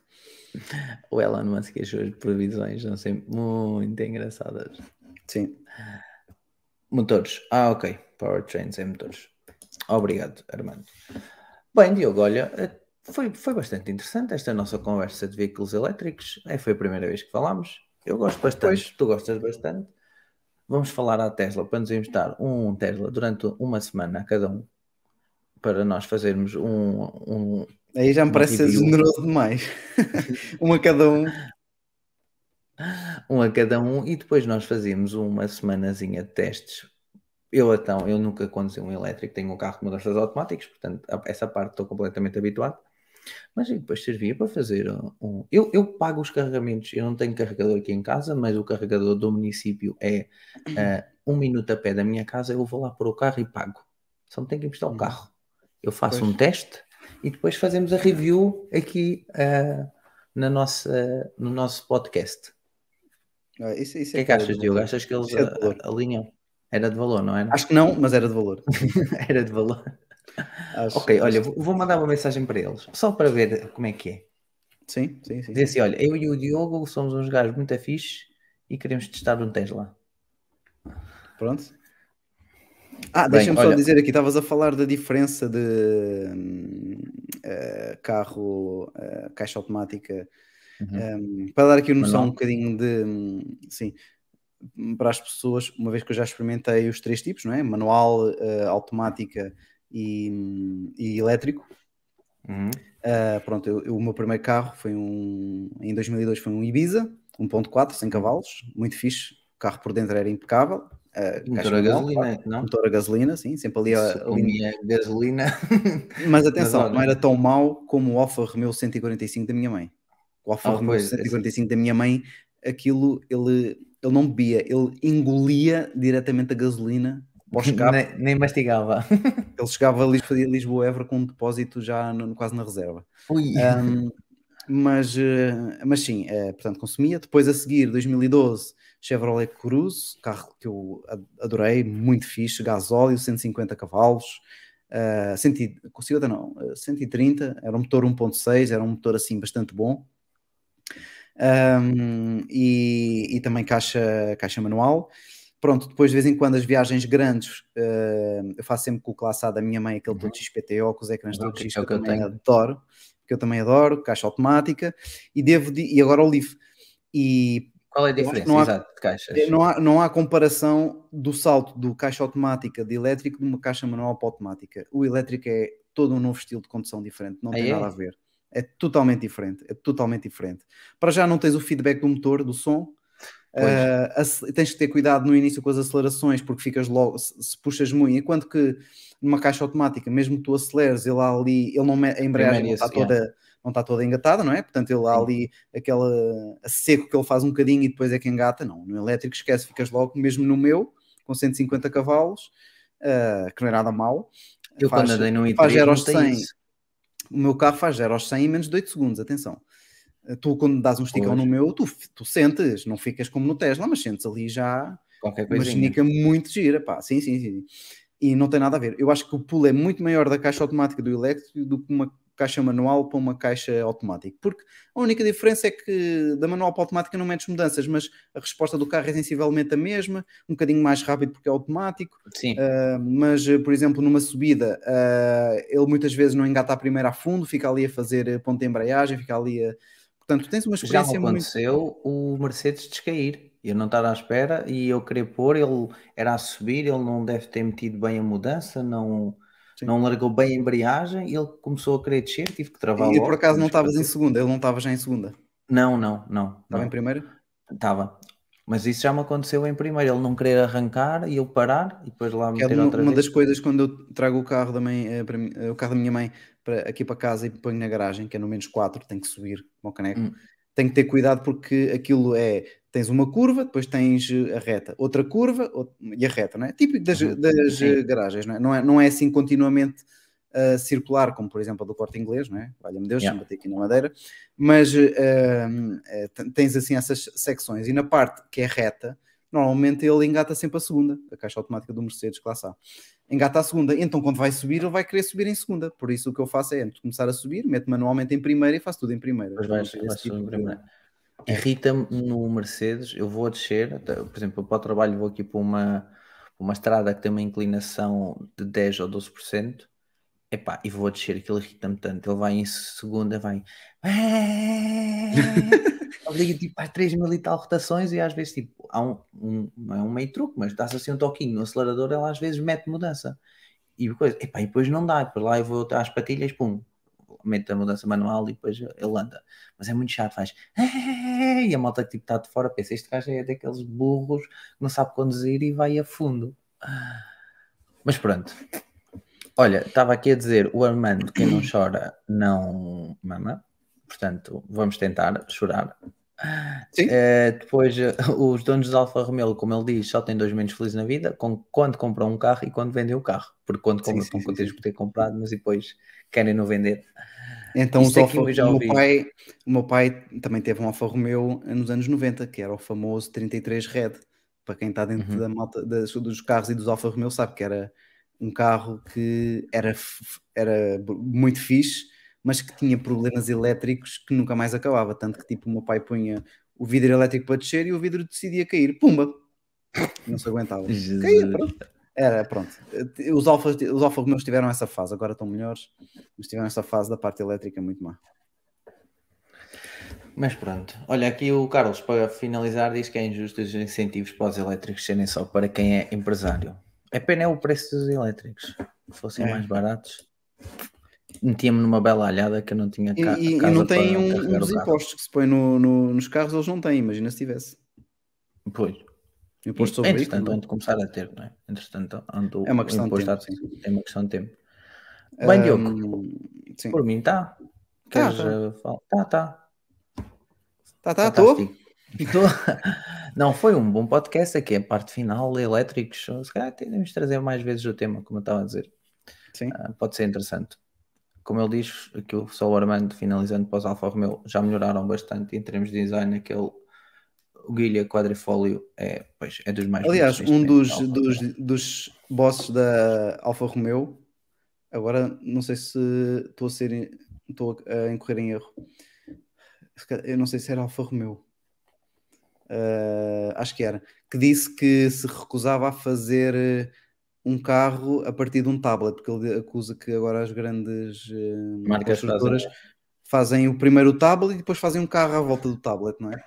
O Elon Musk e as suas previsões são sempre muito engraçadas. Sim. Motores. Ah, ok. Powertrains é motores. Obrigado, Armando. Bem, Diogo, olha, foi, foi bastante interessante esta nossa conversa de veículos elétricos. É, foi a primeira vez que falámos. Eu gosto bastante, pois. tu gostas bastante. Vamos falar à Tesla para nos emprestar um Tesla durante uma semana a cada um para nós fazermos um. um Aí já me parece ser generoso demais. [LAUGHS] um a cada um. Um a cada um e depois nós fazíamos uma semanazinha de testes. Eu então, eu nunca conduzi um elétrico, tenho um carro de mudanças automáticas, portanto, essa parte estou completamente habituado. Mas depois servia para fazer um. Eu, eu pago os carregamentos, eu não tenho carregador aqui em casa, mas o carregador do município é uh, [CLEARS THROAT] um minuto a pé da minha casa. Eu vou lá para o carro e pago. Só me tenho que emprestar o um carro. Eu faço pois. um teste e depois fazemos a review aqui uh, na nossa, no nosso podcast. Ah, isso, isso o que é que achas, Diogo? Achas que eles é alinham? Era de valor, não era? Acho que não, mas era de valor. [LAUGHS] era de valor. Acho, ok, acho... olha, vou mandar uma mensagem para eles, só para ver como é que é. Sim, sim, sim. Dizer assim: olha, eu e o Diogo somos uns gajos muito afixos e queremos testar um Tesla. Pronto. Ah, deixa-me só dizer aqui, estavas a falar da diferença de uh, carro, uh, caixa automática, uhum. um, para dar aqui uma noção um bocadinho de, um, sim, para as pessoas, uma vez que eu já experimentei os três tipos, não é? Manual, uh, automática e, e elétrico. Uhum. Uh, pronto, eu, eu, o meu primeiro carro foi um, em 2002 foi um Ibiza, 1.4, 100 cavalos, muito fixe, o carro por dentro era impecável. Uh, motor a gasolina, não? Motor a gasolina, sim, sempre ali a, a gasolina. [LAUGHS] Mas atenção, não era tão mau como o Alfa Romeo 145 da minha mãe. O Alfa oh, Romeo pois, 145 da minha mãe, aquilo ele, ele não bebia, ele engolia diretamente a gasolina nem, nem, mastigava. [LAUGHS] Ele chegava ali, fazia Lisboa-Évora com um depósito já no, quase na reserva. Um, mas, uh, mas sim, uh, portanto, consumia. Depois a seguir, 2012, Chevrolet Cruze, carro que eu adorei, muito fixe, gasóleo, 150 cavalos. Uh, 150 não, 130, era um motor 1.6, era um motor assim bastante bom. Um, e, e, também caixa, caixa manual pronto, depois de vez em quando as viagens grandes uh, eu faço sempre com o classe A da minha mãe, aquele uhum. todo XPTO, com os ecrãs todos X, que eu, também tenho. adoro, que eu também adoro, caixa automática, e devo de, e agora o Leaf. E qual é a diferença não há, exato, de caixas? Não há, não há comparação do salto do caixa automática de elétrico de uma caixa manual para automática. O elétrico é todo um novo estilo de condução diferente, não tem é? nada a ver. É totalmente diferente, é totalmente diferente. Para já não tens o feedback do motor, do som, Uh, tens que ter cuidado no início com as acelerações, porque ficas logo, se, se, puxas muito, enquanto que numa caixa automática, mesmo que tu aceleres, ele ali, ele não a embreagem está toda, não está toda engatada, não é? Portanto, ele há ali aquela a seco que ele faz um bocadinho e depois é que engata. Não, no elétrico esquece, ficas logo, mesmo no meu, com 150 cavalos, ah, que não é nada mau. Eu Faz- quando andei no faz i3 0 não aos tem 100. isso. O meu carro faz 0 aos 100 em menos de 8 segundos, atenção. Uh, Tu, quando dás um esticão no meu, tu, tu sentes, não ficas como no Tesla, mas sentes ali já Qualquer uma genica muito gira, pá. Sim, sim, sim. E não tem nada a ver. Eu acho que o pulo é muito maior da caixa automática do elétrico do que uma caixa manual para uma caixa automática. Porque a única diferença é que da manual para automática não metes mudanças, mas a resposta do carro é sensivelmente a mesma, um bocadinho mais rápido porque é automático. Sim. Uh, mas, uh, por exemplo, numa subida, uh, ele muitas vezes não engata a primeira a fundo, fica ali a fazer uh, ponto de embreagem, fica ali a. Portanto, tens uma Já me experiência muito. aconteceu o Mercedes descair. Eu não estar à espera e eu querer pôr, ele era a subir, ele não deve ter metido bem a mudança, não, Sim. não largou bem a embreagem, ele começou a querer descer, tive que travar E logo. por acaso não estavas em pronto. segunda, ele não estava já em segunda, Não, não, não. estava em não. primeira. Estava. Mas isso já me aconteceu em primeiro, ele não querer arrancar e eu parar e depois lá Que é meter uma, outra uma vez. das coisas quando eu trago o carro da mãe, eh, para mim- eh, o carro da minha mãe para, aqui para casa e ponho na garagem, que é no menos 4, tem que subir como o caneco. Hum. Tem que ter cuidado porque aquilo é. Tens uma curva, depois tens eh, a reta, outra curva e a reta, não é? Tipo das, Uhum. das eh, garagens, não é? Não é, não é assim continuamente eh, circular, como por exemplo a do corte inglês, não é? Valha-me Deus, Yeah. bater aqui na madeira, mas t- tens assim essas secções e na parte que é reta, normalmente ele engata sempre a segunda, a caixa automática do Mercedes, que lá está. Engata a segunda, então quando vai subir, ele vai querer subir em segunda. Por isso o que eu faço é, começar a subir, meto manualmente em primeira e faço tudo em primeira. Não vais, vais tipo de-. Irrita-me no Mercedes, eu vou a descer, por exemplo, para o trabalho vou aqui para uma, para uma estrada que tem uma inclinação de 10 ou 12%, epá, e vou a descer, aquilo irrita-me tanto, ele vai em segunda, vai [LAUGHS] obriga tipo às 3 mil e tal rotações e às vezes tipo, há um, um, não é um meio truque, mas dá-se assim um toquinho no acelerador, ele às vezes mete mudança. E coisa, epá, e depois não dá, depois lá eu vou às patilhas, pum, mete a mudança manual e depois ele anda. Mas é muito chato, faz. E a malta que tipo, está de fora pensa: este gajo é daqueles burros que não sabe conduzir e vai a fundo. Mas pronto. Olha, estava aqui a dizer: o Armando, quem não chora, não mama. Portanto, vamos tentar chorar. Sim. Eh, depois, eh, os donos de Alfa Romeo, como ele diz, só têm dois momentos felizes na vida: com, quando compram um carro e quando vendem o carro. Porque quando compram, sim, sim, por ter comprado, mas depois querem não vender. Então, Isto os Alfa, o, meu ouvi. pai, o meu pai também teve um Alfa Romeo nos anos 90, que era o famoso 33 Red. Para quem está dentro Uhum. da malta das- dos carros e dos Alfa Romeo sabe que era um carro que era, era muito fixe, mas que tinha problemas elétricos que nunca mais acabava. Tanto que tipo, o meu pai punha o vidro elétrico para descer e o vidro decidia cair. Pumba! Não se aguentava. [LAUGHS] Caía, pronto. Era, pronto. Os Alfa, os Alfa Romeos tiveram essa fase, agora estão melhores, mas tiveram essa fase da parte elétrica muito má. Mas pronto, olha aqui o Carlos, para finalizar, diz que é injusto os incentivos para os elétricos serem só para quem é empresário. É pena é o preço dos elétricos. Se fossem É. mais baratos, metia-me numa bela alhada que eu não tinha E, ca e- e casa não tem um, um dos impostos que se põe no- no- nos carros, eles não têm, imagina se tivesse. Pois. Imposto sobre. Entretanto, onde começar a ter, não é? Entretanto, onde o, É uma questão de tempo, é uma questão de tempo. Bem, Diogo, Hum, sim. por mim está. Tá, tá. uh, falar? Tá, tá. Tá, tá, estou. Tô. [LAUGHS] Não, foi um bom podcast aqui, a parte final, elétricos. Se calhar temos trazer mais vezes o tema, como eu estava a dizer. Sim. Ah, pode ser interessante. Como ele diz, aqui o só o Armando, finalizando para os Alfa Romeo, já melhoraram bastante em termos de design. Aquele o Guilha quadrifólio é, pois, é dos mais Aliás, um dos, dos, dos bosses da Alfa Romeo, agora não sei se estou a ser estou a incorrer em erro. Eu não sei se era Alfa Romeo. Ah, acho que era. Que disse que se recusava a fazer um carro a partir de um tablet, porque ele acusa que agora as grandes eh, Marcas construtoras fazem- fazem o primeiro tablet e depois fazem um carro à volta do tablet, não é?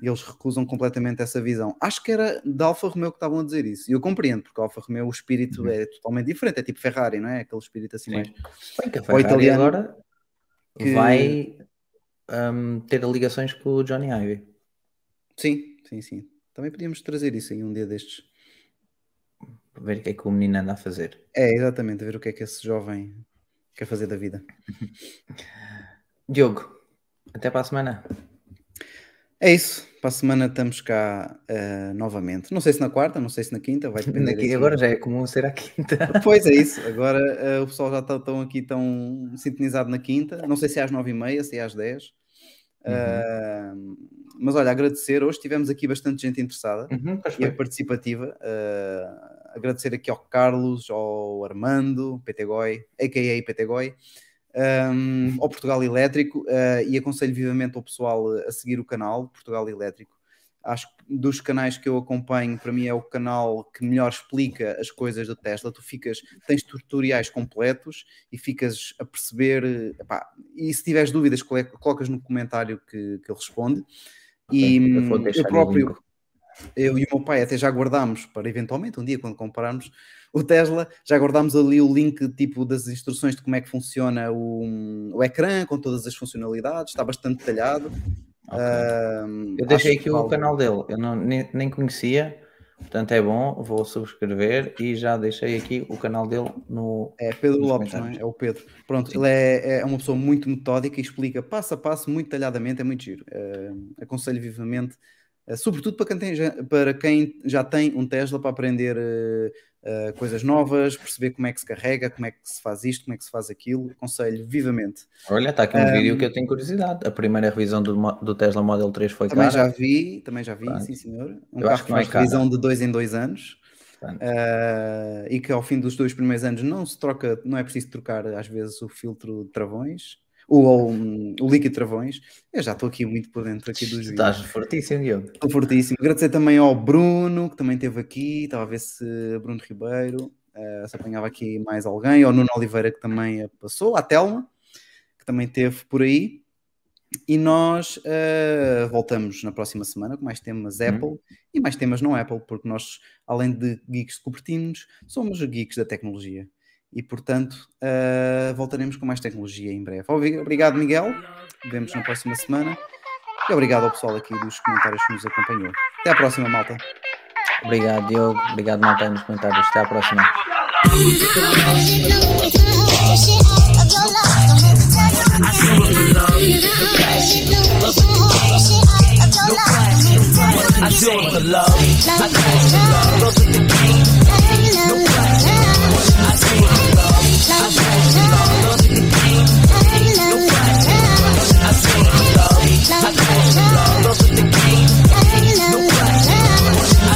E eles recusam completamente essa visão. Acho que era da Alfa Romeo que estavam a dizer isso. E eu compreendo, porque a Alfa Romeo o espírito Uhum. é totalmente diferente, é tipo Ferrari, não é? Aquele espírito assim Sim. mais. Bem que a Ferrari italiano agora que- vai hum, ter ligações com o Johnny Ive. Sim, sim, sim. Também podíamos trazer isso aí um dia destes. Ver o que é que o menino anda a fazer. É, exatamente, ver o que é que esse jovem quer fazer da vida. [LAUGHS] Diogo, até para a semana. É isso. Para a semana estamos cá uh, novamente. Não sei se na quarta, não sei se na quinta, vai depender. Aqui, agora já é comum ser a quinta. [LAUGHS] Pois é isso. Agora uh, o pessoal já está tão aqui tão sintonizado na quinta. Não sei se é às nove e meia, se é às dez. Uhum. Uh, mas olha, agradecer. Hoje tivemos aqui bastante gente interessada uhum, e participativa. Uh, agradecer aqui ao Carlos, ao Armando, PTGOI, a.k.a. PTGOI, um, ao Portugal Elétrico uh, e aconselho vivamente ao pessoal a seguir o canal Portugal Elétrico. Acho que dos canais que eu acompanho, para mim é o canal que melhor explica as coisas do Tesla. Tu ficas, tens tutoriais completos e ficas a perceber. Epá, e se tiveres dúvidas, colocas no comentário que, que ele responde. Okay, e eu, eu próprio, eu e o meu pai até já guardámos para eventualmente um dia, quando comprarmos o Tesla, já guardámos ali o link tipo das instruções de como é que funciona o, o ecrã com todas as funcionalidades, está bastante detalhado. Okay. Uh, eu deixei aqui o canal dele, eu não, nem, nem conhecia, portanto é bom, vou subscrever e já deixei aqui o canal dele no. É Pedro Lopes, não é? É o Pedro. Pronto, Sim. ele é, é uma pessoa muito metódica e explica passo a passo, muito detalhadamente, é muito giro. Uh, aconselho vivamente, sobretudo para quem, tem, para quem já tem um Tesla para aprender uh, uh, coisas novas, perceber como é que se carrega, como é que se faz isto, como é que se faz aquilo. Aconselho vivamente. Olha, está aqui um, um vídeo que eu tenho curiosidade. A primeira revisão do, do Tesla Model 3 foi também cara. já vi, também já vi, Pronto. sim senhor. Um eu carro que faz é revisão de dois em dois anos. Uh, e que ao fim dos dois primeiros anos não se troca, não é preciso trocar às vezes o filtro de travões, o, o líquido travões. Eu já estou aqui muito por dentro aqui dos Estás fortíssimo, Diogo. Estou fortíssimo. Agradecer também ao Bruno, que também esteve aqui, estava a ver se Bruno Ribeiro uh, se apanhava aqui mais alguém, ao Nuno Oliveira, que também passou, à Telma, que também esteve por aí. E nós uh, voltamos na próxima semana com mais temas uhum. Apple e mais temas não Apple, porque nós, além de geeks de Cupertinos, somos geeks da tecnologia e, portanto, uh, voltaremos com mais tecnologia em breve. Obrigado, Miguel. Vemos na próxima semana. E obrigado ao pessoal aqui dos comentários que nos acompanhou. Até à próxima, malta. Obrigado, Diogo. Obrigado, malta, nos comentários. Até à próxima. I love. I love. The. I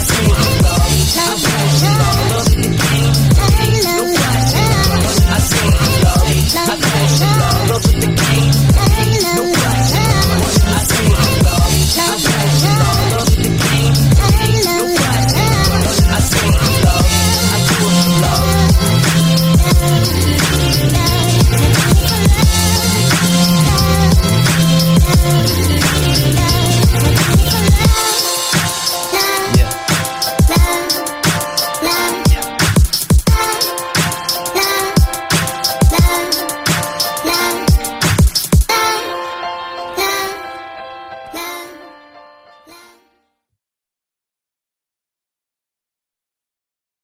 see love.